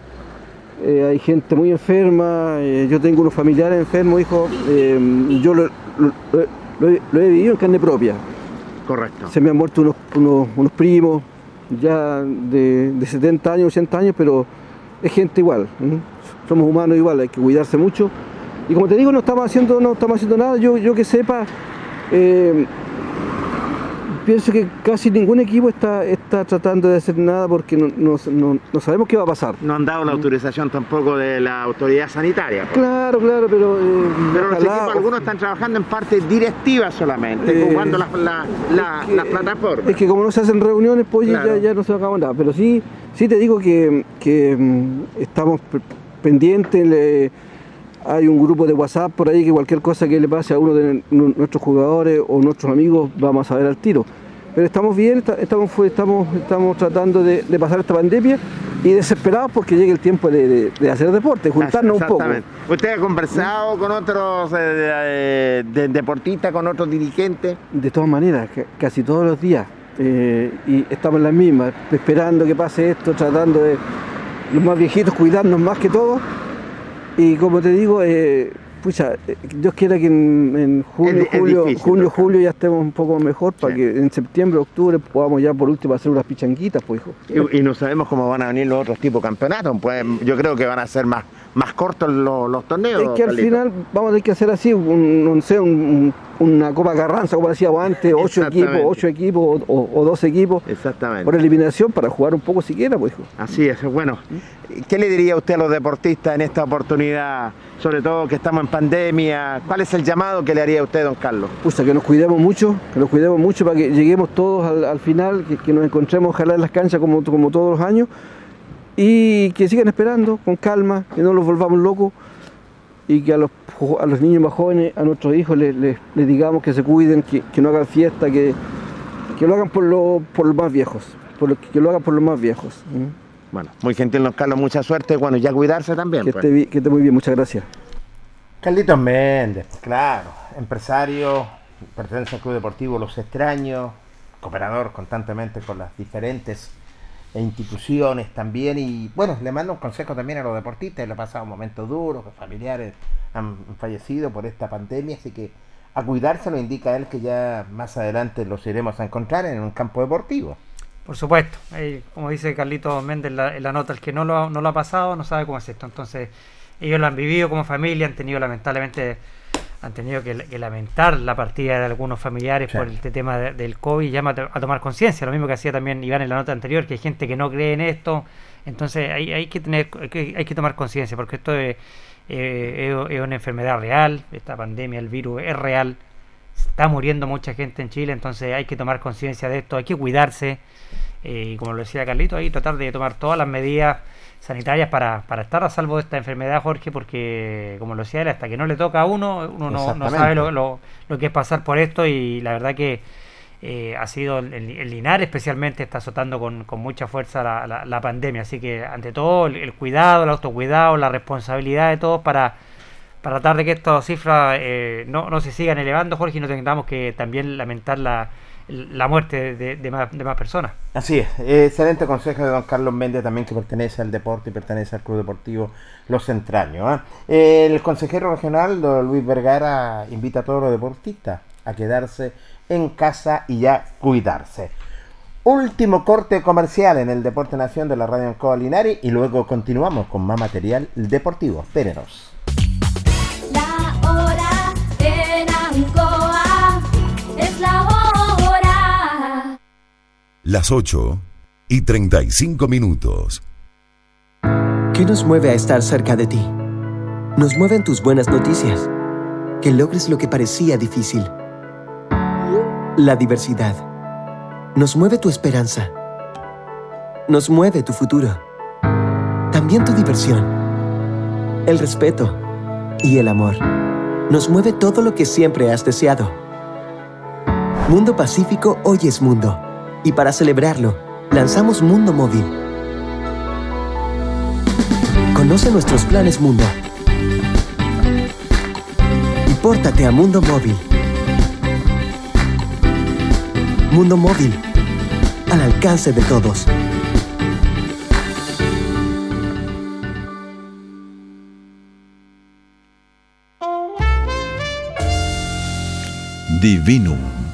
Eh, hay gente muy enferma, eh, yo tengo unos familiares enfermos, hijo, eh, yo lo, lo- lo he, lo he vivido en carne propia. Correcto. Se me han muerto unos, unos, unos primos ya de, de 70 años, 80 años, pero es gente igual. Somos humanos igual, hay que cuidarse mucho. Y como te digo, no estamos haciendo, no estamos haciendo nada. Yo, yo que sepa, pienso que casi ningún equipo está, está tratando de hacer nada porque no, no- no- no sabemos qué va a pasar. No han dado la autorización tampoco de la autoridad sanitaria. pues. Claro, claro, pero. eh, Pero los equipos, algunos están trabajando en parte directiva solamente, Eh, ocupando las la, la- plataformas. Es que como no se hacen reuniones, pues Claro. ya, ya no se acaba nada. Pero sí, sí te digo que, que, mm, estamos pe- pendientes. le- hay un grupo de WhatsApp por ahí que cualquier cosa que le pase a uno de nu- nuestros jugadores o nuestros amigos vamos a saber al tiro. Pero estamos bien, esta- estamos, estamos, estamos tratando de, de pasar esta pandemia y desesperados porque llegue el tiempo de, de- de hacer deporte, juntarnos un poco. ¿Usted ha conversado con otros eh, de- de- deportistas, con otros dirigentes? De todas maneras, ca- casi todos los días. eh, y estamos en las mismas, esperando que pase esto, tratando de los más viejitos cuidarnos más que todo. Y como te digo, eh, pucha, eh, Dios quiera que en, en junio, Es julio, difícil, junio, ¿no? julio ya estemos un poco mejor para que en septiembre, octubre podamos ya por último hacer unas pichanguitas, pues hijo. Y, y no sabemos cómo van a venir los otros tipos de campeonatos. Pues yo creo que van a ser más, más cortos los, los torneos. Es que al Carlito. final vamos a tener que hacer así, un, no sé, un- un- una Copa Carranza, como decíamos antes, ocho equipos, ocho equipos o, dos equipos Exactamente. por eliminación para jugar un poco siquiera, pues hijo. Así es, bueno. ¿Qué le diría usted a los deportistas en esta oportunidad? Sobre todo que estamos en pandemia. ¿Cuál es el llamado que le haría a usted, don Carlos? Pucha, que nos cuidemos mucho, que nos cuidemos mucho para que lleguemos todos al, al final, que, que nos encontremos ojalá en las canchas como, como todos los años y que sigan esperando con calma, que no los volvamos locos y que a los, a los niños más jóvenes, a nuestros hijos les, les- les digamos que se cuiden, que, que no hagan fiesta, que, que lo hagan por, lo- por los más viejos, por lo- que lo hagan por los más viejos. Bueno, muy gentil, don Carlos, mucha suerte. Bueno, ya cuidarse también. Que, pues. esté, que esté muy bien, muchas gracias. Carlitos Méndez, claro, empresario, pertenece al Club Deportivo Los Extraños, cooperador constantemente con las diferentes instituciones también y bueno, le mando un consejo también a los deportistas, le ha pasado momentos duros, que familiares han fallecido por esta pandemia, así que a cuidarse lo indica él que ya más adelante los iremos a encontrar en un campo deportivo. Por supuesto, como dice Carlito Méndez en la, en la nota, el que no lo, no lo ha pasado no sabe cómo es esto. Entonces, ellos lo han vivido como familia, han tenido lamentablemente, han tenido que, que lamentar la partida de algunos familiares Sí. por este tema de- del COVID llama a, to- a tomar conciencia, lo mismo que hacía también Iván en la nota anterior, que hay gente que no cree en esto. Entonces, hay, hay que tener, hay que, hay que tomar conciencia, porque esto es, eh, es- es una enfermedad real, esta pandemia, el virus es real, está muriendo mucha gente en Chile, entonces hay que tomar conciencia de esto, hay que cuidarse, eh, y como lo decía Carlito, ahí tratar de tomar todas las medidas sanitarias para, para estar a salvo de esta enfermedad, Jorge, porque como lo decía él, hasta que no le toca a uno, uno no, no sabe lo, lo- lo que es pasar por esto y la verdad que eh, ha sido el, el Linares especialmente está azotando con, con mucha fuerza la, la- la pandemia, así que ante todo el, el cuidado, el autocuidado, la responsabilidad de todos para para tratar de que estas cifras eh, no, no se sigan elevando, Jorge, y no tengamos que también lamentar la, la muerte de, más, personas. Así es, excelente consejo de don Carlos Méndez también que pertenece al deporte y pertenece al Club Deportivo Los Entraños. ¿ah? El consejero regional, don Luis Vergara, invita a todos los deportistas a quedarse en casa y ya cuidarse. Último corte comercial en el Deporte Nación de la Radio Ancoa Linares y luego continuamos con más material deportivo. Espérenos. Las 8 y 35 minutos. ¿Qué nos mueve a estar cerca de ti? Nos mueven tus buenas noticias. Que logres lo que parecía difícil. La diversidad. Nos mueve tu esperanza. Nos mueve tu futuro. También tu diversión. El respeto. Y el amor. Nos mueve todo lo que siempre has deseado. Mundo Pacífico hoy es mundo. Y para celebrarlo, lanzamos Mundo Móvil. Conoce nuestros planes Mundo. Y pórtate a Mundo Móvil. Mundo Móvil. Al alcance de todos. Divinum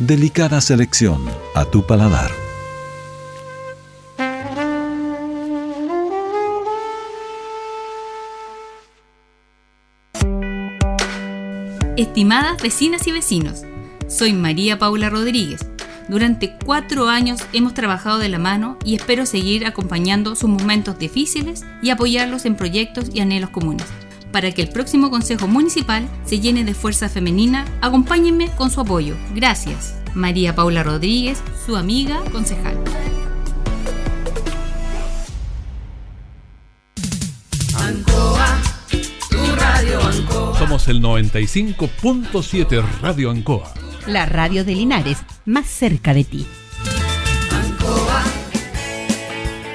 Delicada selección a tu paladar. Estimadas vecinas y vecinos, soy María Paula Rodríguez. Durante cuatro años hemos trabajado de la mano y espero seguir acompañando sus momentos difíciles y apoyarlos en proyectos y anhelos comunes. Para que el próximo Consejo Municipal se llene de fuerza femenina, acompáñenme con su apoyo. Gracias. María Paula Rodríguez, su amiga concejal. Ancoa, tu radio Ancoa. Somos el 95.7 Radio Ancoa. La radio de Linares, más cerca de ti.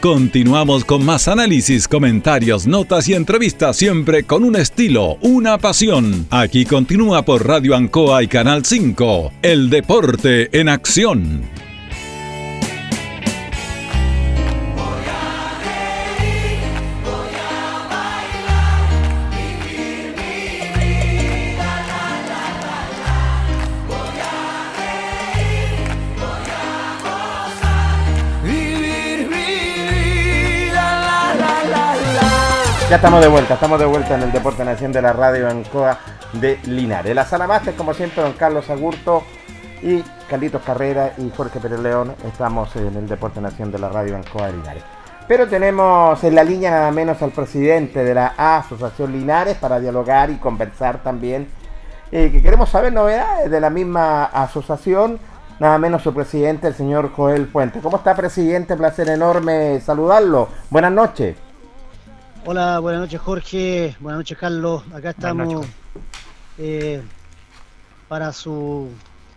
Continuamos con más análisis, comentarios, notas y entrevistas siempre con un estilo, una pasión. Aquí continúa por Radio Ancoa y Canal 5. El deporte en acción. Ya estamos de vuelta, estamos de vuelta en el Deporte Nación de la Radio Ancoa de Linares. La sala máster, como siempre, don Carlos Agurto y Carlitos Carrera y Jorge Pérez León. Estamos en el Deporte Nación de la Radio Ancoa de Linares. Pero tenemos en la línea nada menos al presidente de la Asociación Linares para dialogar y conversar también. eh, que queremos saber novedades de la misma asociación. Nada menos su presidente, el señor Joel Puente. ¿Cómo está, presidente? Placer enorme saludarlo. Buenas noches. Hola, buenas noches Jorge, buenas noches Carlos. Acá estamos eh, para su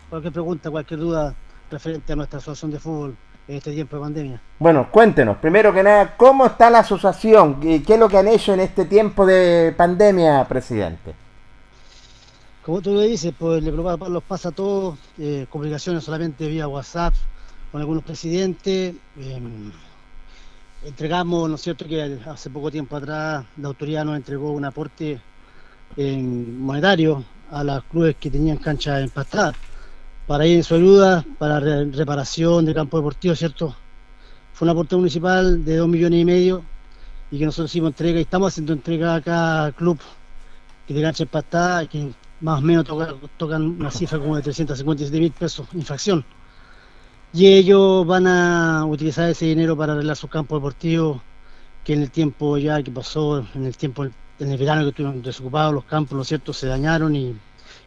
cualquier pregunta, cualquier duda referente a nuestra asociación de fútbol en este tiempo de pandemia. Bueno, cuéntenos, primero que nada, ¿cómo está la asociación? ¿Qué es lo que han hecho en este tiempo de pandemia, presidente? Como tú le dices, pues le los pasa a todos, eh, comunicaciones solamente vía WhatsApp con algunos presidentes. eh, entregamos, ¿no es cierto?, que hace poco tiempo atrás la autoridad nos entregó un aporte en monetario a los clubes que tenían canchas empastadas para ir en su ayuda, para re- reparación de campo deportivo, ¿cierto? Fue un aporte municipal de dos millones y medio y que nosotros hicimos entrega y estamos haciendo entrega a cada club que tiene cancha empastada, que más o menos toca- tocan una cifra como de 357 mil pesos infracción. Y ellos van a utilizar ese dinero para arreglar sus campos deportivos, que en el tiempo ya que pasó, en el tiempo, en el verano que estuvieron desocupados los campos, ¿no es cierto?, se dañaron y,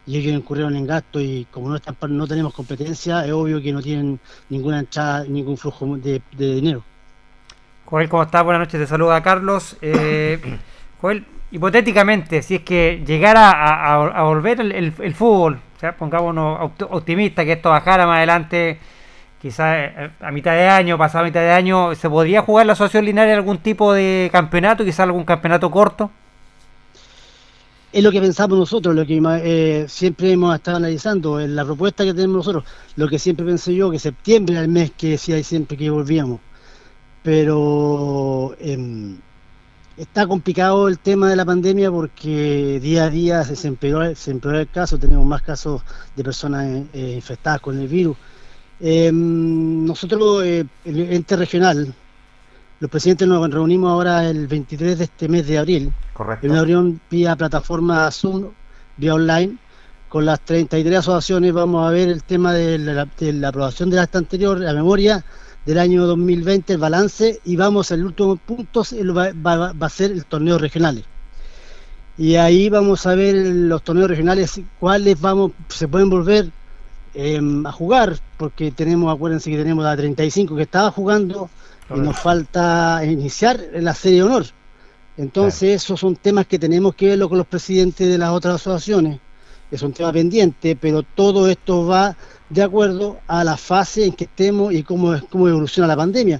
y ellos incurrieron en gasto y como no, están, no tenemos competencia, es obvio que no tienen ninguna entrada, ningún flujo de, de dinero. Joel, ¿cómo estás? Buenas noches, te saluda Carlos. Eh, Joel, hipotéticamente, si es que llegara a, a- a volver el, el- el fútbol, o sea, pongámonos opt- optimistas que esto bajara más adelante, quizás eh, a mitad de año, pasado mitad de año, ¿se podría jugar la Asociación Linares algún tipo de campeonato, quizás algún campeonato corto? Es lo que pensamos nosotros, lo que eh, siempre hemos estado analizando, en la propuesta que tenemos nosotros, lo que siempre pensé yo, que septiembre era el mes que decía siempre que volvíamos. Pero em, está complicado el tema de la pandemia porque día a día se empeoró, se empeoró el caso, tenemos más casos de personas eh, infectadas con el virus. Em, nosotros, eh, el ente regional, los presidentes nos reunimos ahora el 23 de este mes de abril Correcto. en una reunión vía plataforma Zoom, vía online, con las 33 asociaciones vamos a ver el tema de la, de la aprobación del acta anterior, la memoria del año 2020, el balance, y vamos al último punto, va, va- va a ser el torneo regionales. Y ahí vamos a ver los torneos regionales, cuáles vamos, se pueden volver eh, a jugar, porque tenemos, acuérdense que tenemos a 35 que estaba jugando y nos falta iniciar la serie de honor. Entonces, esos son temas que tenemos que verlo con los presidentes de las otras asociaciones. Es un tema pendiente, pero todo esto va de acuerdo a la fase en que estemos y cómo, cómo evoluciona la pandemia.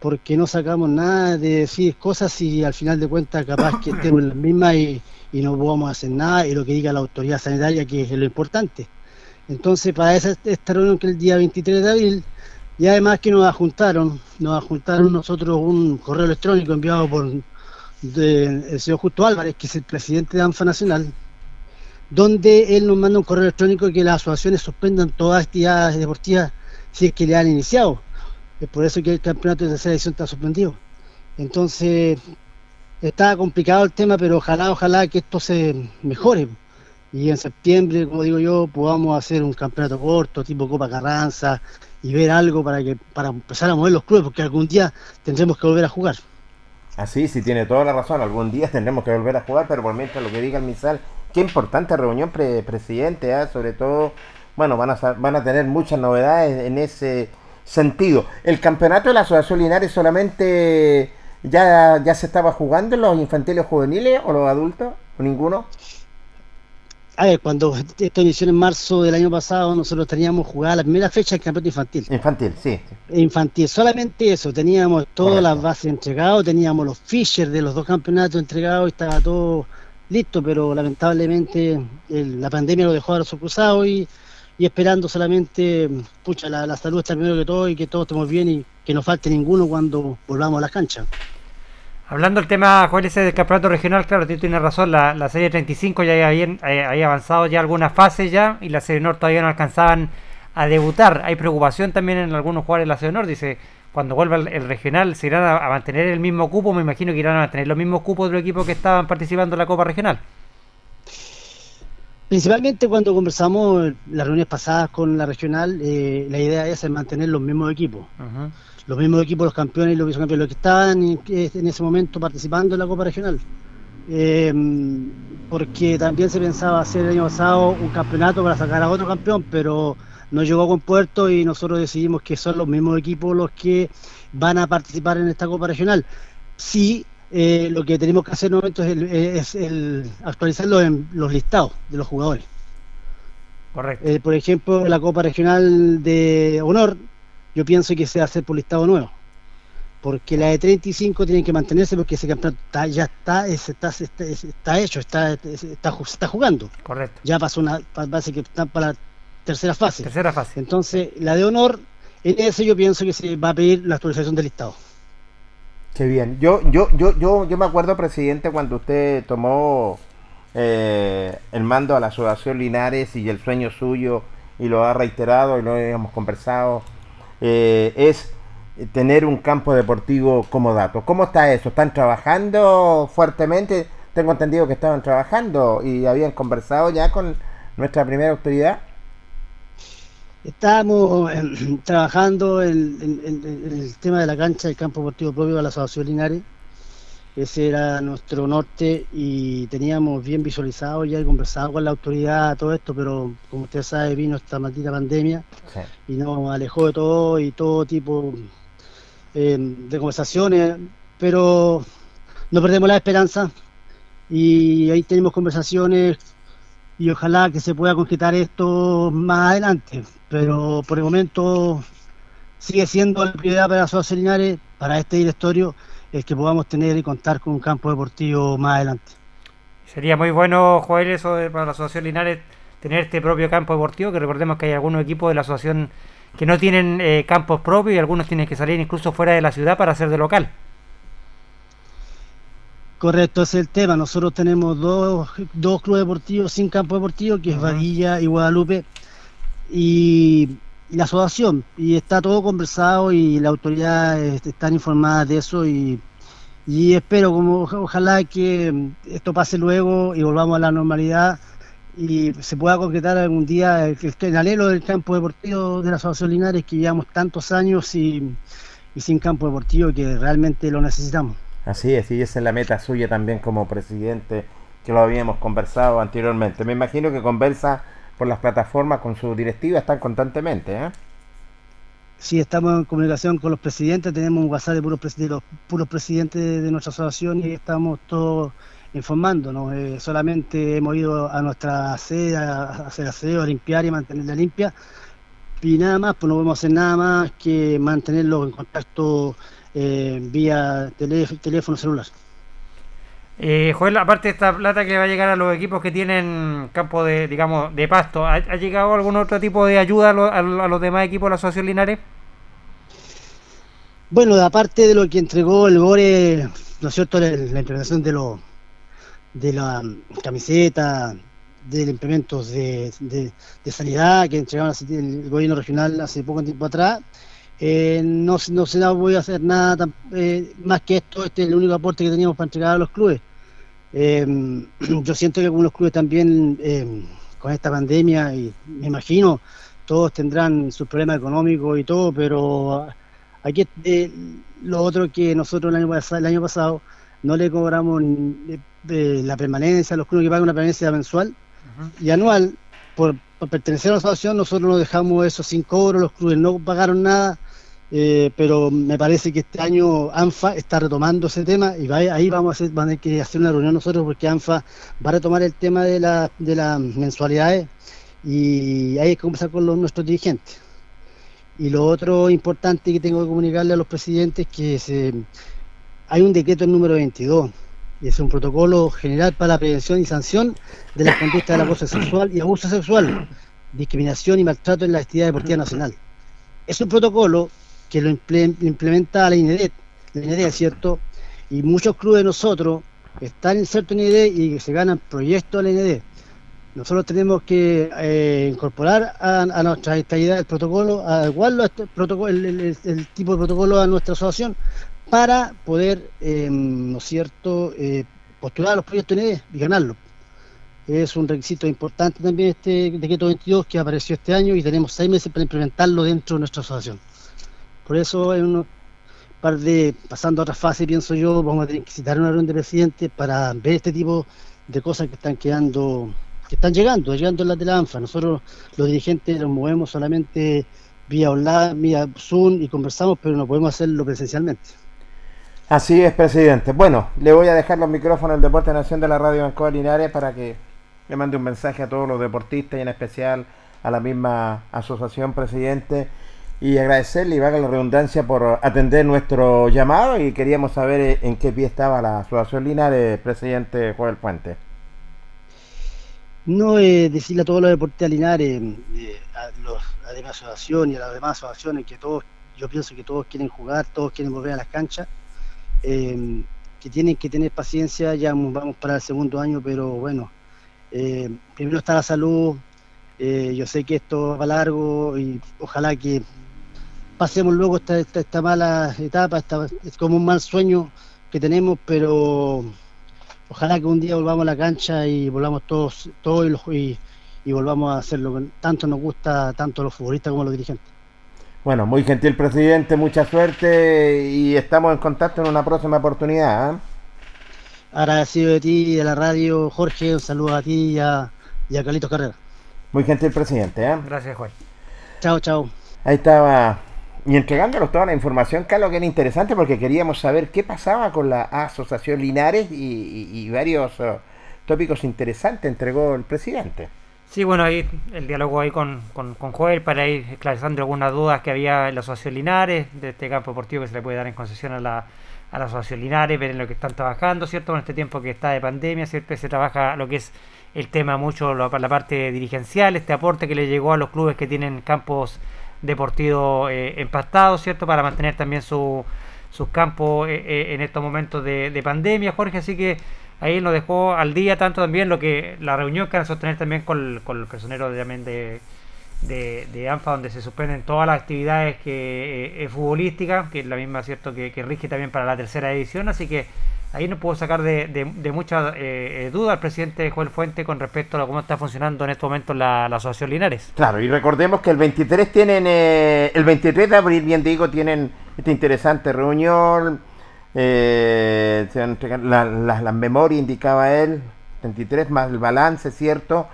Porque no sacamos nada de decir cosas y al final de cuentas capaz que estemos en las mismas y, y no podamos hacer nada y lo que diga la autoridad sanitaria que es lo importante. Entonces, para esa, esta reunión que el día 23 de abril, y además que nos adjuntaron, nos adjuntaron nosotros un correo electrónico enviado por de- el señor Justo Álvarez, que es el presidente de ANFA Nacional, donde él nos manda un correo electrónico que las asociaciones suspendan todas las actividades deportivas si es que le han iniciado. Es por eso que el campeonato de tercera edición está suspendido. Entonces, está complicado el tema, pero ojalá, ojalá que esto se mejore. Y en septiembre, como digo yo, podamos hacer un campeonato corto, tipo Copa Carranza, y ver algo para que para empezar a mover los clubes, porque algún día tendremos que volver a jugar. Así, sí, tiene toda la razón. Algún día tendremos que volver a jugar, pero por mientras lo que diga el MISAL, qué importante reunión, pre- presidente, ¿ah? sobre todo, bueno, van a, van a tener muchas novedades en ese sentido. ¿El campeonato de la Asociación Linares solamente ya, ya se estaba jugando los infantiles juveniles o los adultos? ¿O ninguno? A ver, cuando esto inició en marzo del año pasado, nosotros teníamos jugada la primera fecha del campeonato infantil. Infantil, sí. Infantil, solamente eso, teníamos todas las bases entregadas, teníamos los fichers de los dos campeonatos entregados y estaba todo listo, pero lamentablemente el- la pandemia lo dejó a los cruzados y, y esperando solamente, pucha, la, la salud está primero que todo y que todos estemos bien y que no falte ninguno cuando volvamos a las canchas. Hablando del tema, Joel, ese del campeonato regional, claro, tú tienes razón, la, la serie 35 ya había, eh, había avanzado ya algunas fases ya y la serie Norte todavía no alcanzaban a debutar. Hay preocupación también en algunos jugadores de la serie Norte, dice, cuando vuelva el, el regional, ¿se irán a, a mantener el mismo cupo? Me imagino que irán a mantener los mismos cupos de los equipos que estaban participando en la Copa Regional. Principalmente cuando conversamos las reuniones pasadas con la regional, eh, la idea es mantener los mismos equipos. Los mismos equipos, los campeones y los vicecampeones, los que estaban en, en ese momento participando en la Copa Regional. Eh, porque también se pensaba hacer el año pasado un campeonato para sacar a otro campeón, pero no llegó con puerto y nosotros decidimos que son los mismos equipos los que van a participar en esta Copa Regional. Sí, eh, lo que tenemos que hacer en el momento es, el, es el actualizar los, los listados de los jugadores. Correcto. Eh, por ejemplo, la Copa Regional de Honor, yo pienso que se va a hacer por listado nuevo. Porque la de 35 tiene que mantenerse porque ese campeonato está- ya está, es- está, está, es- está hecho, está, es- está, ju- se está jugando. Correcto. Ya pasó una base que está para la tercera fase. Tercera fase. Entonces, la de Honor, en ese yo pienso que se va a pedir la actualización del listado. Qué bien. Yo, yo, yo, yo, yo me acuerdo, presidente, cuando usted tomó eh, el mando a la Asociación Linares y el sueño suyo, y lo ha reiterado y lo hemos conversado, eh, es tener un campo deportivo como dato. ¿Cómo está eso? ¿Están trabajando fuertemente? Tengo entendido que estaban trabajando y habían conversado ya con nuestra primera autoridad. Estamos eh, trabajando en, en- en- en el tema de la cancha del campo deportivo propio de la Asociación Linares. Ese era nuestro norte y teníamos bien visualizado ya y conversado con la autoridad todo esto, pero como usted sabe vino esta maldita pandemia y nos alejó de todo y todo tipo eh, de conversaciones, pero no perdemos la esperanza y ahí tenemos conversaciones y ojalá que se pueda concretar esto más adelante, pero por el momento sigue siendo la prioridad para Asociación Linares, para este directorio, el que podamos tener y contar con un campo deportivo más adelante. Sería muy bueno, Joel, eso de- para la Asociación Linares, tener este propio campo deportivo, que recordemos que hay algunos equipos de la asociación que no tienen eh, campos propios y algunos tienen que salir incluso fuera de la ciudad para hacer de local. Correcto, ese es el tema. Nosotros tenemos dos, dos clubes deportivos sin campo deportivo, que es Vadilla y Guadalupe, y, y la asociación. Y está todo conversado y la autoridad eh, están informadas de eso y, y espero, como oja- ojalá que mm, esto pase luego y volvamos a la normalidad y se pueda concretar algún día el, el, del campo deportivo de la Asociación Linares, que llevamos tantos años y, y sin campo deportivo que realmente lo necesitamos. Así es, y esa es la meta suya también como presidente, que lo habíamos conversado anteriormente. Me imagino que conversa por las plataformas con su directiva, están constantemente, ¿eh? Sí, estamos en comunicación con los presidentes, tenemos un WhatsApp de puros, de los puros presidentes de, nuestra asociación y estamos todos informándonos. Eh, solamente hemos ido a nuestra sede a, hacer aseo, a limpiar y mantenerla limpia. Y nada más, pues no podemos hacer nada más que mantenerlos en contacto eh, vía teléfono celular. Eh, Joel, aparte de esta plata que va a llegar a los equipos que tienen campo de, digamos, de pasto, ¿ha, llegado algún otro tipo de ayuda a, lo- a lo- los demás equipos de la Asociación Linares? Bueno, aparte de lo que entregó el Gore, ¿no es cierto?, la, la de los de la camiseta, de implementos de, de, de sanidad que entregaron el gobierno regional hace poco tiempo atrás, eh, no, no se da- voy a hacer nada tan- eh, más que esto, este es el único aporte que teníamos para entregar a los clubes. Eh, yo siento que algunos clubes también eh, con esta pandemia, y me imagino, todos tendrán sus problemas económicos y todo, pero aquí eh, lo otro que nosotros el año, pasado, el año pasado no le cobramos eh, la permanencia a los clubes que pagan una permanencia mensual y anual por, por pertenecer a la asociación nosotros nos dejamos eso sin cobro, los clubes no pagaron nada, eh, pero me parece que este año ANFA está retomando ese tema y va- ahí vamos a hacer, que hacer una reunión nosotros porque ANFA va a retomar el tema de, la, de las mensualidades y hay que conversar con nuestros dirigentes. Y lo otro importante que tengo que comunicarle a los presidentes es que se, hay un decreto número 22 y es un protocolo general para la prevención y sanción de las conductas del acoso sexual y abuso sexual, discriminación y maltrato en la actividad deportiva nacional. Es un protocolo que lo imple- implementa la INEDET, la INEDET, ¿cierto? Y muchos clubes de nosotros están insertos en INEDET y se ganan proyectos a la INEDET. Nosotros tenemos que eh, incorporar a, a nuestra estabilidad el protocolo, adecuarlo a este protocolo, el, el- el- el tipo de protocolo a nuestra asociación para poder, eh, ¿no es cierto?, eh, postular a los proyectos ND y ganarlos. Es un requisito importante también este decreto 22 que apareció este año y tenemos seis meses para implementarlo dentro de nuestra asociación. Por eso, en unos par de, pasando a otra fase, pienso yo, vamos a tener que citar una reunión de presidentes para ver este tipo de cosas que están quedando, que están llegando, llegando en la de ANFA. Nosotros, los dirigentes, nos movemos solamente vía online, vía Zoom y conversamos, pero no podemos hacerlo presencialmente. Así es, presidente. Bueno, le voy a dejar los micrófonos del Deporte Nación de la Radio Banco Linares para que le mande un mensaje a todos los deportistas y en especial a la misma asociación, presidente, y agradecerle y valga la redundancia por atender nuestro llamado y queríamos saber eh, en qué pie estaba la asociación Linares, presidente Joel Puente. No eh, decirle a todos los deportistas Linares, eh, a, los, la demás asociación y a las demás asociaciones que todos, yo pienso que todos quieren jugar, todos quieren volver a las canchas, eh, que tienen que tener paciencia, ya vamos para el segundo año, pero bueno, eh, primero está la salud, yo sé que esto va largo y ojalá que pasemos luego esta, esta, esta mala etapa, esta, es como un mal sueño que tenemos, pero ojalá que un día volvamos a la cancha y volvamos todos, todos y, volvamos a hacer lo que tanto nos gusta, tanto los futbolistas como los dirigentes. Bueno, muy gentil presidente, mucha suerte y estamos en contacto en una próxima oportunidad. ¿eh? Agradecido de ti y de la radio, Jorge, un saludo a ti y a, y a Carlitos Carrera. Muy gentil presidente. ¿eh? Gracias, Juan. Chao, chao. Ahí estaba. Y entregándonos toda la información, Carlos, que era interesante porque queríamos saber qué pasaba con la Asociación Linares y, varios eh, tópicos interesantes entregó el presidente. Sí, bueno, ahí el diálogo ahí con, con, Joel para ir esclarecendo algunas dudas que había en la Asociación Linares, de este campo deportivo que se le puede dar en concesión a la, a la Asociación Linares, ver en lo que están trabajando, ¿cierto? En este tiempo que está de pandemia, siempre se trabaja lo que es el tema mucho, la parte dirigencial, este aporte que le llegó a los clubes que tienen campos deportivos eh, empastados, ¿cierto? Para mantener también su, sus campos eh, eh, en estos momentos de, de pandemia, Jorge, así que ahí nos dejó al día tanto también lo que la reunión que van a sostener también con, con los personeros de, de, de, ANFA donde se suspenden todas las actividades que eh, futbolísticas que es la misma cierto que rige también para la tercera edición así que ahí nos puedo sacar de, de, de muchas eh, eh, dudas al presidente Joel Fuente con respecto a cómo está funcionando en este momento la, asociación Linares Claro, y recordemos que el 23 tienen, eh, el 23 de abril, bien digo, tienen esta interesante reunión. eh, se la- la- indicaba él, 23 más el balance, ¿cierto?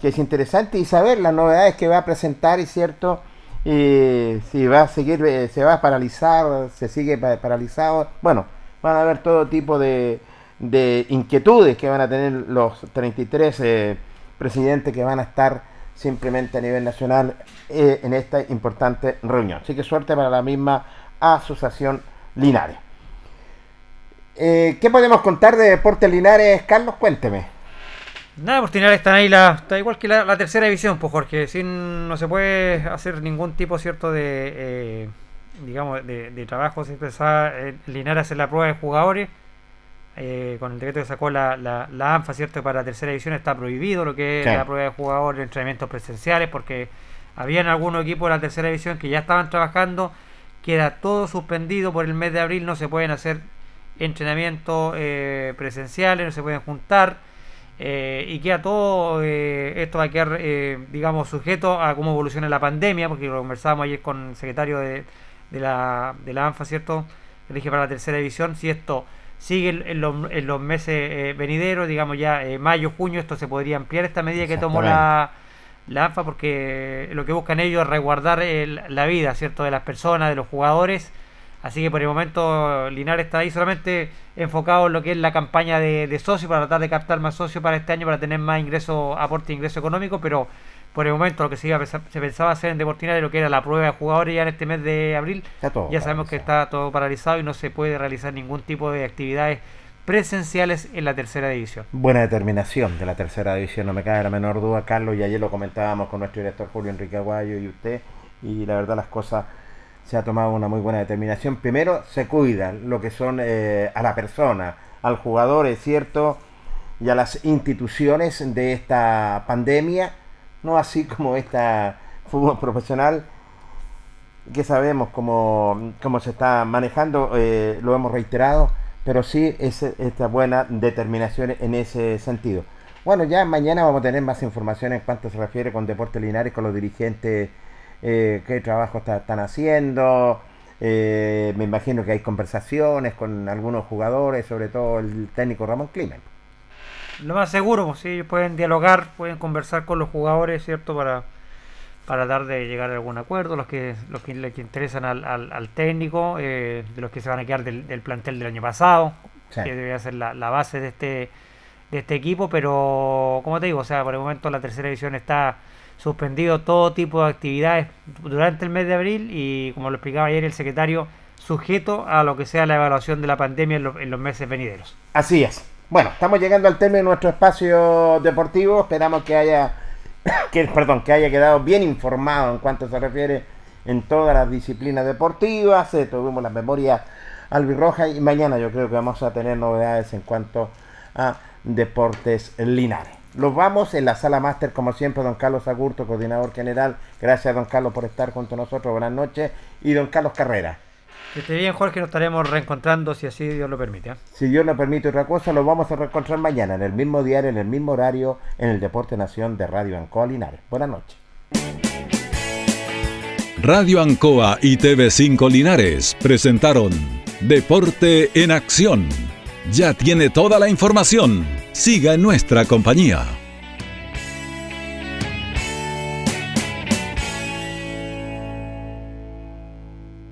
Que es interesante y saber las novedades que va a presentar, y cierto, y si va a seguir, se va a paralizar, se sigue pa- paralizado. Bueno, van a haber todo tipo de, de inquietudes que van a tener los 33 eh, presidentes que van a estar simplemente a nivel nacional eh, en esta importante reunión. Así que suerte para la misma asociación Linares. Eh, ¿Qué podemos contar de Deportes Linares, Carlos? Cuénteme. Nada, pues Linares está ahí, la, está igual que la, la tercera división, pues Jorge, sin, no se puede hacer ningún tipo, ¿cierto?, de, eh, digamos, de, de trabajo, se pensaba, eh, Linares hacer la prueba de jugadores, eh, con el decreto que sacó la, la, la ANFA, ¿cierto?, para la tercera división está prohibido lo que es la prueba de jugadores, entrenamientos presenciales, porque habían algunos equipos de la tercera división que ya estaban trabajando, queda todo suspendido por el mes de abril, no se pueden hacer entrenamientos eh, presenciales, no se pueden juntar. eh, y queda todo, esto va a quedar, digamos, sujeto a cómo evoluciona la pandemia, porque lo conversábamos ayer con el secretario de, de la, de la ANFA, ¿cierto? Dije para la tercera división, si esto sigue en, en los, en los meses eh, venideros, digamos ya eh, mayo, junio, esto se podría ampliar esta medida que tomó la, la ANFA, porque lo que buscan ellos es resguardar el- la vida, ¿cierto? De las personas, de los jugadores. Así que por el momento Linares está ahí solamente enfocado en lo que es la campaña de, de socios para tratar de captar más socios para este año para tener más ingreso, aporte de ingreso económico, pero por el momento lo que se, iba a pensar- se pensaba hacer en Deportina lo que era la prueba de jugadores ya en este mes de abril, ya sabemos que está todo paralizado y no se puede realizar ningún tipo de actividades presenciales en la tercera división. Buena determinación de la tercera división, no me cabe la menor duda, Carlos, y ayer lo comentábamos con nuestro director Julio Enrique Aguayo y usted, y la verdad las cosas se ha tomado una muy buena determinación. Primero se cuida lo que son eh, a la persona, al jugador, es cierto, y a las instituciones de esta pandemia, no así como esta fútbol profesional que sabemos cómo, cómo se está manejando, eh, lo hemos reiterado, pero sí es esta buena determinación en ese sentido. Bueno, ya mañana vamos a tener más información en cuanto se refiere con Deportes Linares, con los dirigentes, eh, qué trabajo está- están haciendo. eh, me imagino que hay conversaciones con algunos jugadores, sobre todo el técnico Ramón Climen. Lo más seguro, pues sí, ellos pueden dialogar, pueden conversar con los jugadores, ¿cierto? Para, para dar de llegar a algún acuerdo, los que los que que interesan al, al, al técnico, eh, de los que se van a quedar del, del plantel del año pasado, Sí. que debe ser la, la base de este de este equipo, pero como te digo, o sea, por el momento la tercera división está suspendido todo tipo de actividades durante el mes de abril y como lo explicaba ayer el secretario, sujeto a lo que sea la evaluación de la pandemia en, lo- en los meses venideros. Así es. Bueno, estamos llegando al término de nuestro espacio deportivo. Esperamos que haya, que, perdón, que haya quedado bien informado en cuanto se refiere en todas las disciplinas deportivas. Eh, tuvimos las memorias albirrojas y mañana yo creo que vamos a tener novedades en cuanto a deportes linares. Los vamos en la sala máster, como siempre, don Carlos Agurto, coordinador general. Gracias, don Carlos, por estar junto a nosotros. Buenas noches. Y don Carlos Carrera. Que esté bien, Jorge, nos estaremos reencontrando si así Dios lo permite. ¿eh? Si Dios nos permite otra cosa, lo vamos a reencontrar mañana en el mismo diario, en el mismo horario, en el Deporte Nación de Radio Ancoa Linares. Buenas noches. Radio Ancoa y TV5 Linares presentaron Deporte en Acción. Ya tiene toda la información. Siga en nuestra compañía.